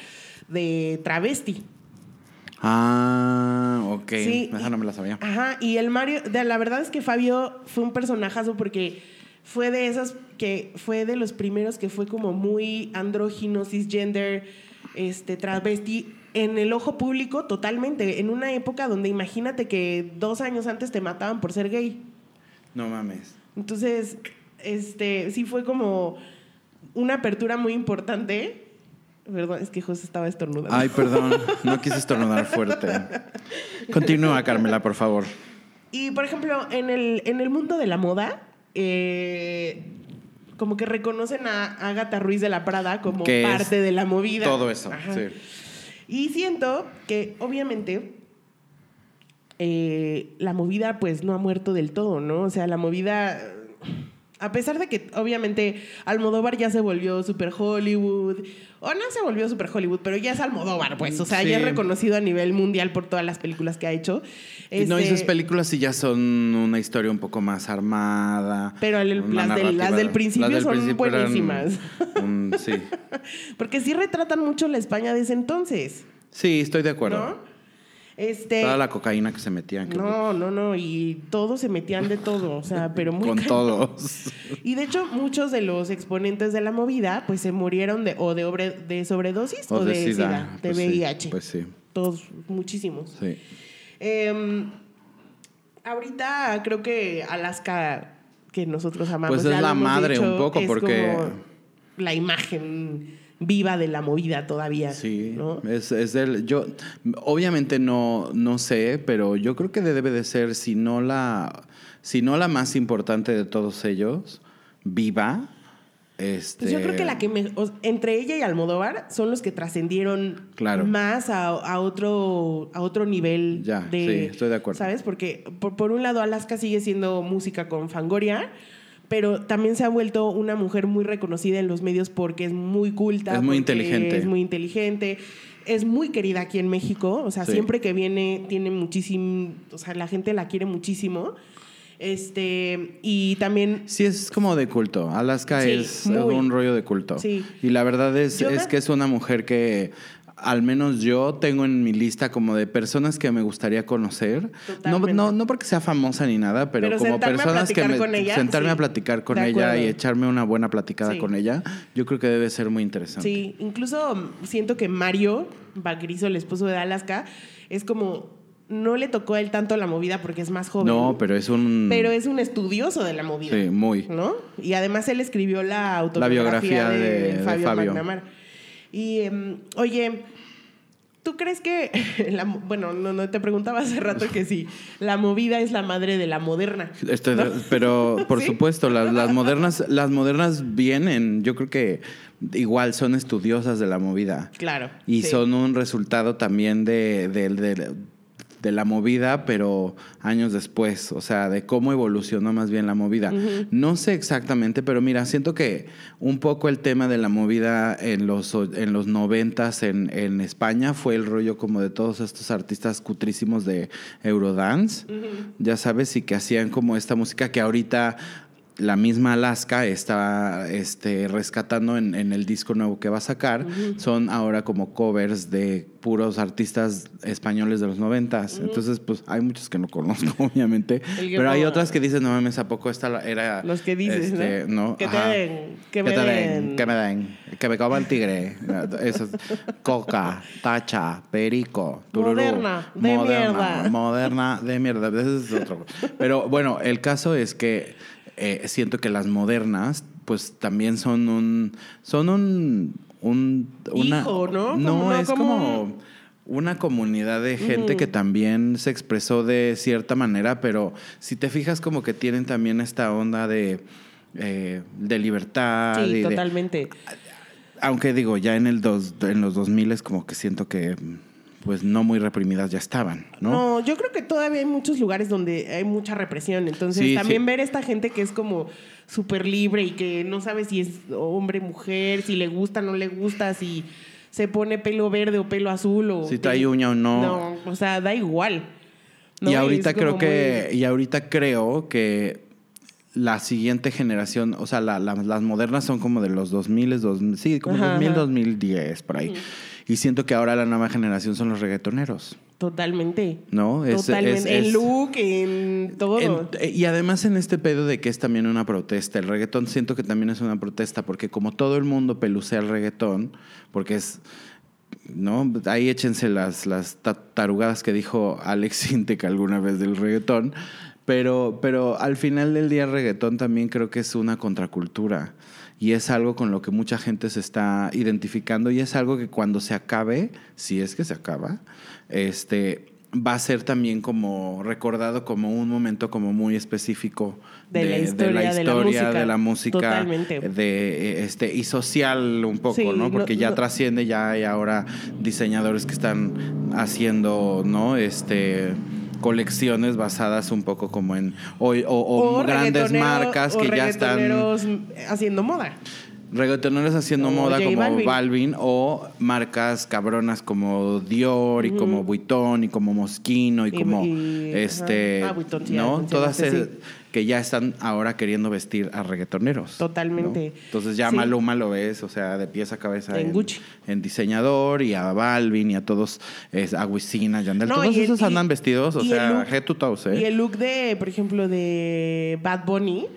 de Travesti. Ah, ok. Sí, Esa no me la sabía. Ajá, y el Mario, la verdad es que Fabio fue un personajazo porque fue de esos que fue de los primeros que fue como muy andrógino, cisgender, este, travesti, en el ojo público totalmente, en una época donde imagínate que dos años antes te mataban por ser gay. No mames. Entonces, este, sí fue como una apertura muy importante. Perdón, es que José estaba estornudando. Ay, perdón. No quise estornudar fuerte. Continúa, Carmela, por favor. Y por ejemplo, en el, en el mundo de la moda, eh, como que reconocen a Agatha Ruiz de la Prada como Que parte de la movida. Todo eso, Ajá. sí. Y siento que obviamente eh, la movida pues no ha muerto del todo, ¿no? O sea, la movida, a pesar de que obviamente Almodóvar ya se volvió super Hollywood, o no se volvió super Hollywood, pero ya es Almodóvar, pues, o sea, ya es reconocido a nivel mundial por todas las películas que ha hecho. Y No, y Este, esas películas sí ya son una historia un poco más armada. Pero el- las del- las narrativa- del principio son buenísimas. sí. Porque sí retratan mucho la España de ese entonces, Sí, estoy de acuerdo. ¿no? Este, Toda la cocaína que se metían. que- no, no, no, y todos se metían de todo, o sea, pero muy Con todos. Y de hecho, muchos de los exponentes de la movida, pues se murieron de, o de, obre- de sobredosis o, O de de, sida, SIDA, de pues sí, VIH. pues sí. Todos, muchísimos. Sí. Em, ahorita creo que Alaska, que nosotros amamos, Pues es la madre un poco, porque- como la imagen viva de la movida todavía. Sí, ¿no? es, es del, yo obviamente no, no sé, pero yo creo que debe de ser, si no la, si no la más importante de todos ellos, viva. Este, Pues yo creo que la que me- entre ella y Almodóvar son los que trascendieron Claro. más a, a otro a otro nivel Ya, de sí, estoy de acuerdo. ¿Sabes? Porque por, por un lado Alaska sigue siendo música con Fangoria, pero también se ha vuelto una mujer muy reconocida en los medios porque es muy culta, Es muy inteligente. Es muy inteligente. Es muy querida aquí en México, o sea, Sí. siempre que viene tiene muchísimo, o sea, la gente la quiere muchísimo. Este, y también Sí, es como de culto. Alaska Sí, es muy. un rollo de culto. Sí. Y la verdad es, es que es una mujer que al menos yo tengo en mi lista como de personas que me gustaría conocer. No, no, no porque sea famosa ni nada, pero, Pero como personas que me, con ella, sentarme sí. a platicar con De ella y echarme una buena platicada Sí. con ella, yo creo que debe ser muy interesante. Sí, incluso siento que Mario Bagrizo, el esposo de Alaska, es como no le tocó a él tanto la movida porque es más joven. No, pero es un pero es un estudioso de la movida. Sí, muy. ¿No? Y además él escribió la autobiografía biografía de, de- de Fabio, Fabio. McNamara. Y em, oye, ¿tú crees que la bueno, no, no te preguntaba hace rato que sí, la movida es la madre de la moderna? Estoy pero por ¿Sí? supuesto, las, las modernas, las modernas vienen, yo creo que igual son estudiosas de la movida. Claro. Y sí. son un resultado también de, de- de- de la movida, pero años después, o sea, de cómo evolucionó más bien la movida. No sé exactamente, pero mira, siento que un poco el tema de la movida en los, en los noventas en, en España fue el rollo como de todos estos artistas cutrísimos de Eurodance, ya sabes, y que hacían como esta música que ahorita la misma Alaska está este, rescatando en, en el disco nuevo que va a sacar. Son ahora como covers de puros artistas españoles de los noventas. Entonces, pues hay muchos que no conozco, obviamente. Pero hay otras que dices, no mames, ¿a poco esta era... Los que dices, este, ¿no? Que te den, que me den. que me den, que me coma el tigre. Eso es coca, tacha, perico, tururú. Moderna, de mierda. Moderna de mierda. Ese es otro. Pero bueno, el caso es que eh, siento que las modernas, pues también son un. Son un. un una, Hijo, ¿no? No, Como- es como como. un- Una comunidad de gente que también se expresó de cierta manera, pero si te fijas como que tienen también esta onda de, eh, de libertad. y Sí, de- totalmente. aunque digo, ya en, el dos, en los 2000 es como que siento que pues no muy reprimidas ya estaban, ¿no? ¿no? yo creo que todavía hay muchos lugares donde hay mucha represión. Entonces, Sí, también sí. ver esta gente que es como súper libre y que no sabe si es hombre, mujer, si le gusta, no le gusta, si se pone pelo verde o pelo azul o... Si trae uña o no. No, o sea, da igual. ¿no? y ahorita creo que, muy- y ahorita creo que la siguiente generación, o sea, la- la- las modernas son como de los 2000, 2000 sí, como Ajá, 2000, ajá. 2010, por ahí. Y siento que ahora la nueva generación son los reggaetoneros, Totalmente. ¿no? Es- Totalmente. es- es- en look, en todo. En- y además en este pedo de que es también una protesta, el reggaetón siento que también es una protesta porque como todo el mundo pelucea el reggaetón, porque es, ¿no? Ahí échense las, las ta- tarugadas que dijo Alex Sintek alguna vez del reggaetón, pero, pero al final del día el reggaetón también creo que es una contracultura y es algo con lo que mucha gente se está identificando y es algo que cuando se acabe, si es que se acaba, este va a ser también como recordado como un momento como muy específico De la historia de la música. de la música, Totalmente. de este y social un poco, Sí, ¿no? Porque no- ya no- trasciende, ya hay ahora diseñadores que están haciendo, ¿no? Este colecciones basadas un poco como en o, o- o grandes marcas que ya están haciendo moda. reggaetoneros haciendo moda J como Balvin. Balvin. o marcas cabronas como Dior y como Vuitton y como Moschino y, Y- como y- este. Ah, Vuitton, sí, no todas esas. Que ya están ahora queriendo vestir a reggaetoneros Totalmente. ¿no? entonces ya Sí. Maluma lo ves o sea de pies a cabeza En Gucci. en diseñador y a Balvin y a todos es, a Wisin, a Yandel No, todos y el- esos y- andan vestidos o sea look- head to toes ¿eh? Y el look de, por ejemplo, de Bad Bunny,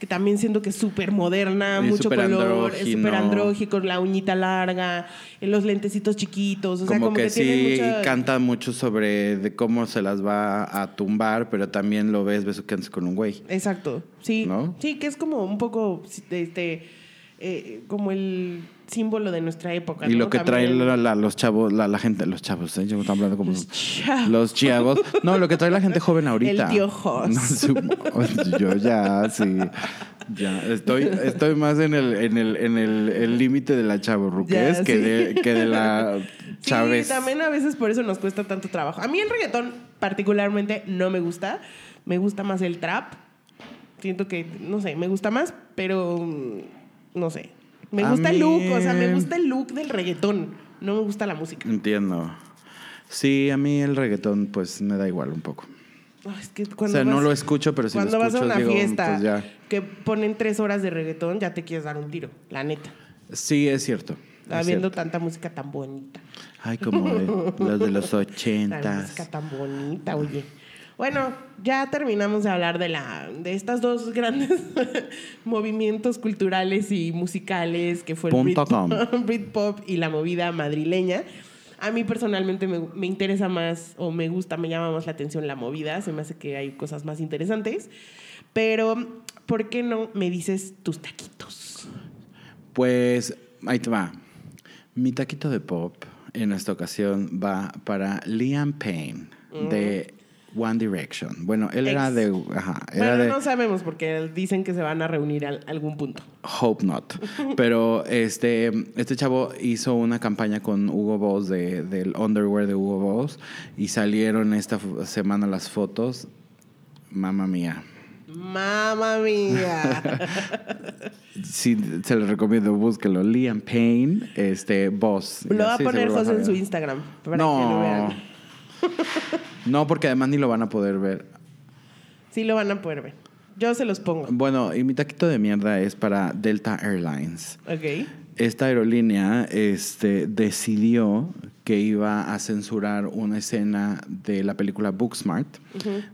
que también siento que es súper moderna, mucho color, es súper andrógico, la uñita larga, los lentecitos chiquitos, o sea, como, que, que, sí mucha... canta mucho sobre de cómo se las va a tumbar, pero también lo ves besuqueándose con un güey. Exacto, sí, ¿No? sí, que es como un poco, este, eh, como el símbolo de nuestra época. Y ¿no? lo que trae También. la- la- los chavos, la, la gente, los chavos, ¿eh? yo hablando como Los chavos. los chavos. No, lo que trae la gente joven ahorita. El tío Jos. No, su- yo ya, sí. Ya, estoy, estoy más en el en el en el límite de la chavorruquez Ya, que, sí. de, que de la Chávez. Sí, también a veces por eso nos cuesta tanto trabajo. A mí el reggaetón particularmente no me gusta. Me gusta más el trap. Siento que, no sé, me gusta más, pero no sé. Me gusta el look, o sea, me gusta el look del reggaetón. No me gusta la música. Entiendo. Sí, a mí el reggaetón pues me da igual un poco. Ay, es que O cuando sea, no lo escucho, pero si lo Cuando vas a escucho una digo, fiesta pues ya. que ponen tres horas de reggaetón, ya te quieres dar un tiro, la neta. Sí, es cierto. Habiendo tanta música tan bonita. Ay, como de- los de los La música ochentas. tan bonita, oye. Bueno, ya terminamos de hablar de la de estas dos grandes movimientos culturales y musicales que fue el Punto. Britpop, Britpop y la movida madrileña. A mí personalmente me, me interesa más o me gusta, me llama más la atención la movida. Se me hace que hay cosas más interesantes. Pero, ¿por qué no me dices tus taquitos? Pues ahí te va. Mi taquito de pop en esta ocasión va para Liam Payne de One Direction. Bueno, él era de. Ajá, era Bueno, de. no sabemos porque dicen que se van a reunir a algún punto. Hope not. Pero este, este chavo hizo una campaña con Hugo Boss de, del underwear de Hugo Boss y salieron esta semana las fotos. Mamma mía. Mamma mía. Sí, se lo recomiendo, búsquelo. Liam Payne, este, Boss. Lo va a poner José en su Instagram para que lo No. vean. No, porque además ni lo van a poder ver. Sí lo van a poder ver. Yo se los pongo. Bueno, y mi taquito de mierda es para Delta Airlines. Ok. Esta aerolínea este, decidió que iba a censurar una escena de la película Booksmart,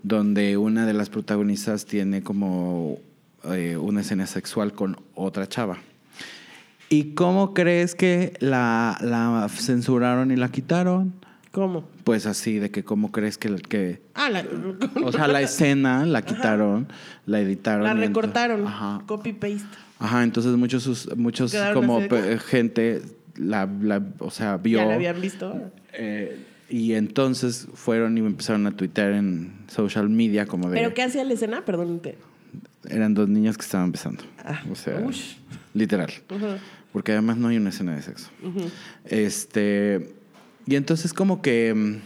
donde una de las protagonistas tiene como eh, una escena sexual con otra chava. ¿Y cómo crees que la, la censuraron y la quitaron? ¿Cómo? Pues así, de que cómo crees que... que Ah, la, o sea, la escena la quitaron, la editaron. la recortaron. Ajá. Copy paste. Ajá, entonces muchos, muchos Quedaron como de pe- gente, la, la- o sea, vio. Ya la habían visto. eh, y entonces fueron y empezaron a tuitear en social media como de... ¿Pero qué hacía la escena? Perdón. te- Eran dos niños que estaban besando. Ah, o sea, ush. literal. Porque además no hay una escena de sexo. Este. Y entonces, como que. mm,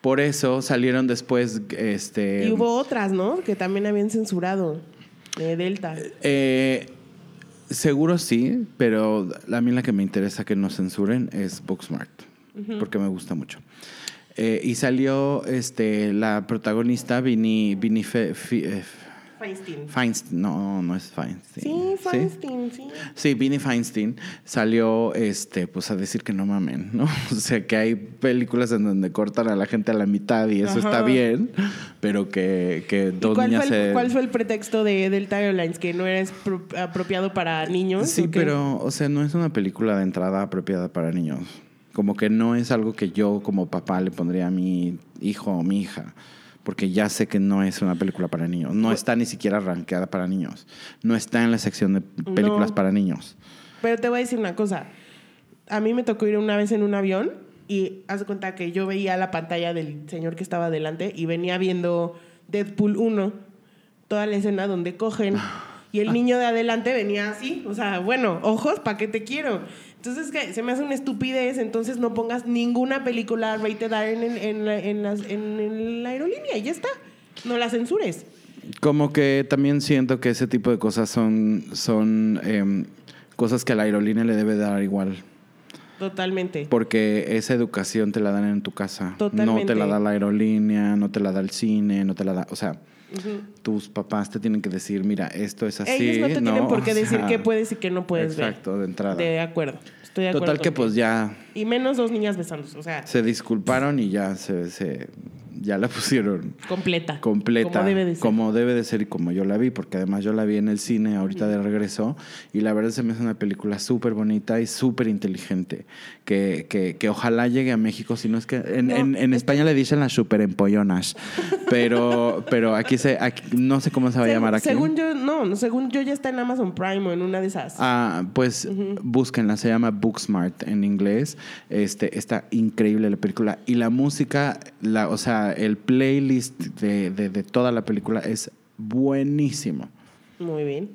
Por eso salieron después. Este. Y hubo otras, ¿no? Que también habían censurado. De Delta. Eh, seguro sí, pero a mí la que me interesa que no censuren es Booksmart, porque me gusta mucho. Eh, y salió este, la protagonista, Vinny, Vinny Fe- Fi- eh, Feinstein. Feinstein. No, no es Feinstein. Sí, Feinstein, sí. Sí, Vinny Feinstein salió este, pues a decir que no mamen, ¿no? O sea, que hay películas en donde cortan a la gente a la mitad y eso Ajá. está bien, pero que, que ¿Y dos cuál niñas fue, el, se... cuál fue el pretexto de Delta Airlines? ¿Que no era apropiado para niños? Sí, pero, o sea, no es una película de entrada apropiada para niños. Como que no es algo que yo como papá le pondría a mi hijo o mi hija. Porque ya sé que no es una película para niños. No está ni siquiera rankeada para niños. No está en la sección de películas No. para niños. Pero te voy a decir una cosa. A mí me tocó ir una vez en un avión y haz de cuenta que yo veía la pantalla del señor que estaba delante y venía viendo Deadpool 1, toda la escena donde cogen y el niño de adelante venía así. O sea, bueno, ojos, ¿para qué te quiero? Entonces, que se me hace una estupidez, entonces no pongas ninguna película rated R en, en, en la, en las- en- en la aerolínea y ya está. No la censures. Como que también siento que ese tipo de cosas son, son em, cosas que a la aerolínea le debe dar igual. Totalmente. Porque esa educación te la dan en tu casa. No Totalmente. te la da la aerolínea, no te la da el cine, no te la da. O sea, tus papás te tienen que decir, mira, esto es así. Ellos no te tienen por qué O decir sea, qué puedes y qué no puedes ver. Exacto, de entrada. De acuerdo. Estoy de acuerdo. Total que pues ya Y menos dos niñas besándose. O sea, se disculparon y ya se, se- ya la pusieron completa. completa Como debe de ser. como debe de ser y como yo la vi, porque además yo la vi en el cine ahorita de regreso y la verdad se me hace una película súper bonita y súper inteligente, que, que, que ojalá llegue a México, si no es que en, No, en, en España le dicen las super empollonas, pero, pero aquí se, aquí- no sé cómo se va a llamar aquí. Según yo, no, según yo ya está en Amazon Prime o en una de esas. Ah, pues búsquenla, se llama Booksmart en inglés. Este, está increíble la película. Y la música, la, o sea, el playlist de, de- de toda la película es buenísimo. Muy bien.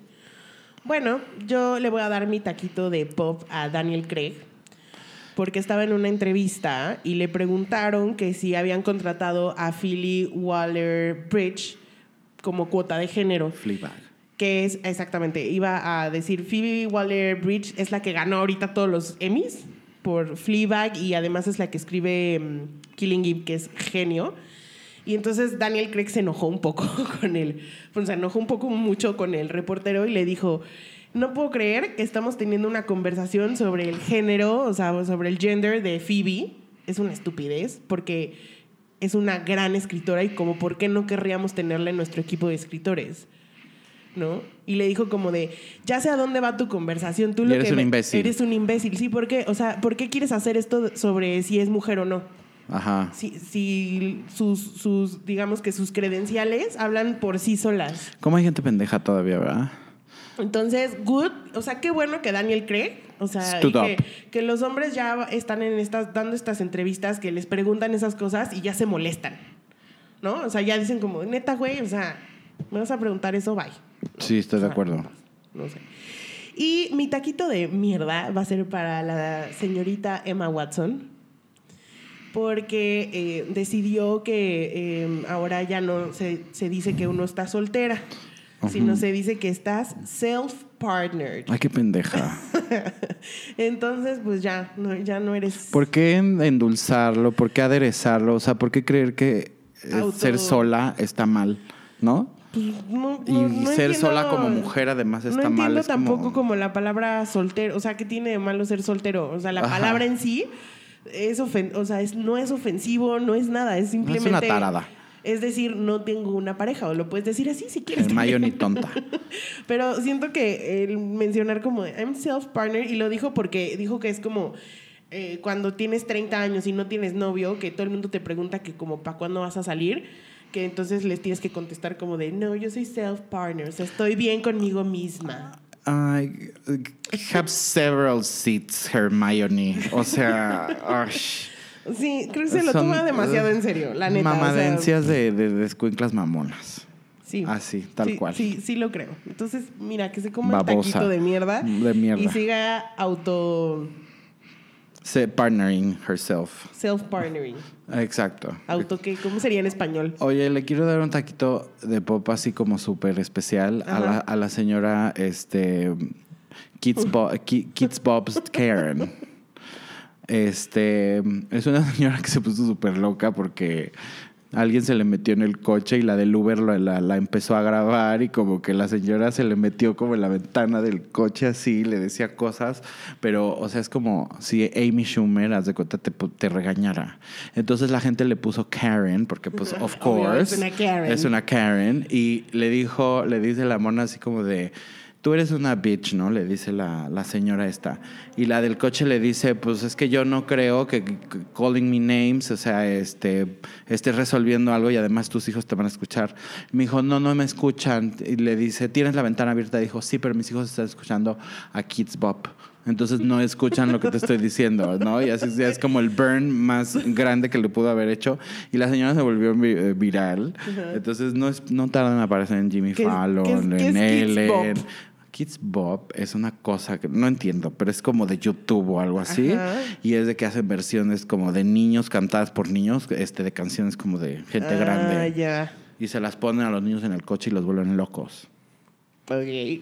Bueno, yo le voy a dar mi taquito de pop a Daniel Craig. Porque estaba en una entrevista y le preguntaron que si habían contratado a Philly Waller Bridge como cuota de género. Fleabag. que es exactamente, iba a decir Phoebe Waller Bridge es la que ganó ahorita todos los Emmys por Fleabag y además es la que escribe mm, Killing Eve, que es genio. Y entonces Daniel Craig se enojó un poco con él, pues se enojó un poco mucho con el reportero y le dijo, no puedo creer que estamos teniendo una conversación sobre el género, o sea, sobre el gender de Phoebe. Es una estupidez porque es una gran escritora y como por qué no querríamos tenerla en nuestro equipo de escritores. ¿no? Y le dijo como de, ya sé a dónde va tu conversación, tú lo eres que un imbécil. Eres un imbécil, sí, ¿por qué? O sea, ¿por qué quieres hacer esto sobre si es mujer o no? Ajá. Si, si sus, sus, digamos que sus credenciales hablan por sí solas. ¿Cómo hay gente pendeja todavía, verdad? Entonces, good, o sea, qué bueno que Daniel Craig, o sea, que, que los hombres ya están en estas, dando estas entrevistas que les preguntan esas cosas y ya se molestan, ¿no? O sea, ya dicen como, neta, güey, o sea, me vas a preguntar eso, bye. Sí, estoy de Ah, acuerdo. No sé. Y mi taquito de mierda va a ser para la señorita Emma Watson. Porque eh, decidió que eh, ahora ya no se, se dice que uno está soltera, sino se dice que estás self-partnered. Ay, qué pendeja. Entonces, pues ya no, ya no eres. ¿Por qué en- endulzarlo? ¿Por qué aderezarlo? O sea, ¿por qué creer que eh, Auto- ser sola está mal? ¿No? pues, no- Y no- no ser entiendo- sola como mujer además está no mal. entiendo es como- tampoco como... la palabra soltero. O sea, ¿qué tiene de malo ser soltero? O sea, la Ajá. palabra en sí es ofen o sea, es, no es ofensivo, no es nada. Es simplemente. una tarada. Es decir, no tengo una pareja. O lo puedes decir así si quieres. Hermione tonta. Pero siento que el mencionar como I'm self-partner y lo dijo porque dijo que es como eh, cuando tienes 30 años y no tienes novio, que todo el mundo te pregunta que como para cuándo vas a salir, que entonces les tienes que contestar como de no, yo soy self-partner, o sea, estoy bien conmigo misma. Ay, have several seats, Hermione. O sea. Sí, creo que se lo toma demasiado en serio, la neta. o sea, Mamadencias de, de, de mamonas. Sí. Así, tal Sí, cual. Sí, sí lo creo. Entonces, mira, que se coma el Babosa. taquito de mierda. De mierda. Y siga auto partnering herself. self-partnering. Exacto. Auto que, ¿cómo sería en español? Oye, le quiero dar un taquito de pop así como súper especial a la, a la señora este, Kids, Bo- Kids Bob's Karen. Este, es una señora que se puso súper loca porque alguien se le metió en el coche y la del Uber la, la- la empezó a grabar y como que la señora se le metió como en la ventana del coche así, le decía cosas, pero o sea, es como si Amy Schumer, haz de cuenta, te, te regañara. Entonces la gente le puso Karen porque pues of Obvio, course es una Karen. es una Karen y le dijo, le dice la mona así como de, tú eres una bitch, ¿no? Le dice la, la señora esta. Y la del coche le dice, pues es que yo no creo que, que calling me names, o sea, este, estés resolviendo algo y además tus hijos te van a escuchar. Me dijo, no, no me escuchan. Y le dice, ¿tienes la ventana abierta? Dijo, sí, pero mis hijos están escuchando a Kids Bop. Entonces no escuchan lo que te estoy diciendo, ¿no? Y así es como el burn más grande que le pudo haber hecho. Y la señora se volvió vi- eh, viral. Entonces no, es, no tardan en aparecer en Jimmy ¿Qué es- Fallon, en Ellen. Kids Bop es una cosa que no entiendo, pero es como de YouTube o algo así. Ajá. Y es de que hacen versiones como de niños cantadas por niños, este, de canciones como de gente Ah, grande. ya. Y se las ponen a los niños en el coche y los vuelven locos. Ok.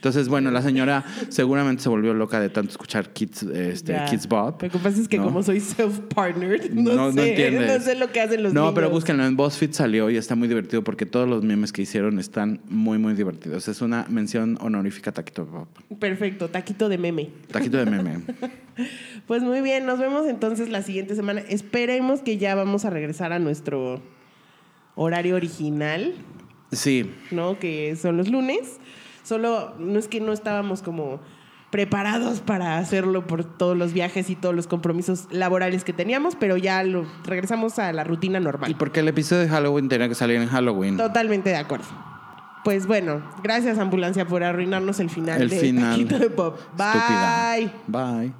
Entonces, bueno, la señora seguramente se volvió loca de tanto escuchar Kids, este. Kids Bop. Lo que pasa es que ¿no? como soy self-partnered, no, No, no sé, entiendes. no sé lo que hacen los no, niños. pero búsquenlo. En BuzzFeed salió y está muy divertido porque todos los memes que hicieron están muy, muy divertidos. Es una mención honorífica a Taquito Pop. Perfecto, taquito de meme. Taquito de meme. Pues muy bien, nos vemos entonces la siguiente semana. Esperemos que ya vamos a regresar a nuestro horario original, Sí. ¿no? Que son los lunes. Solo no es que no estábamos como preparados para hacerlo por todos los viajes y todos los compromisos laborales que teníamos, pero ya lo regresamos a la rutina Y normal. porque el episodio de Halloween tenía que salir en Halloween. Totalmente de acuerdo. Pues bueno, gracias ambulancia por arruinarnos el final El de final. Taquito de Pop. Bye. Estúpida. Bye.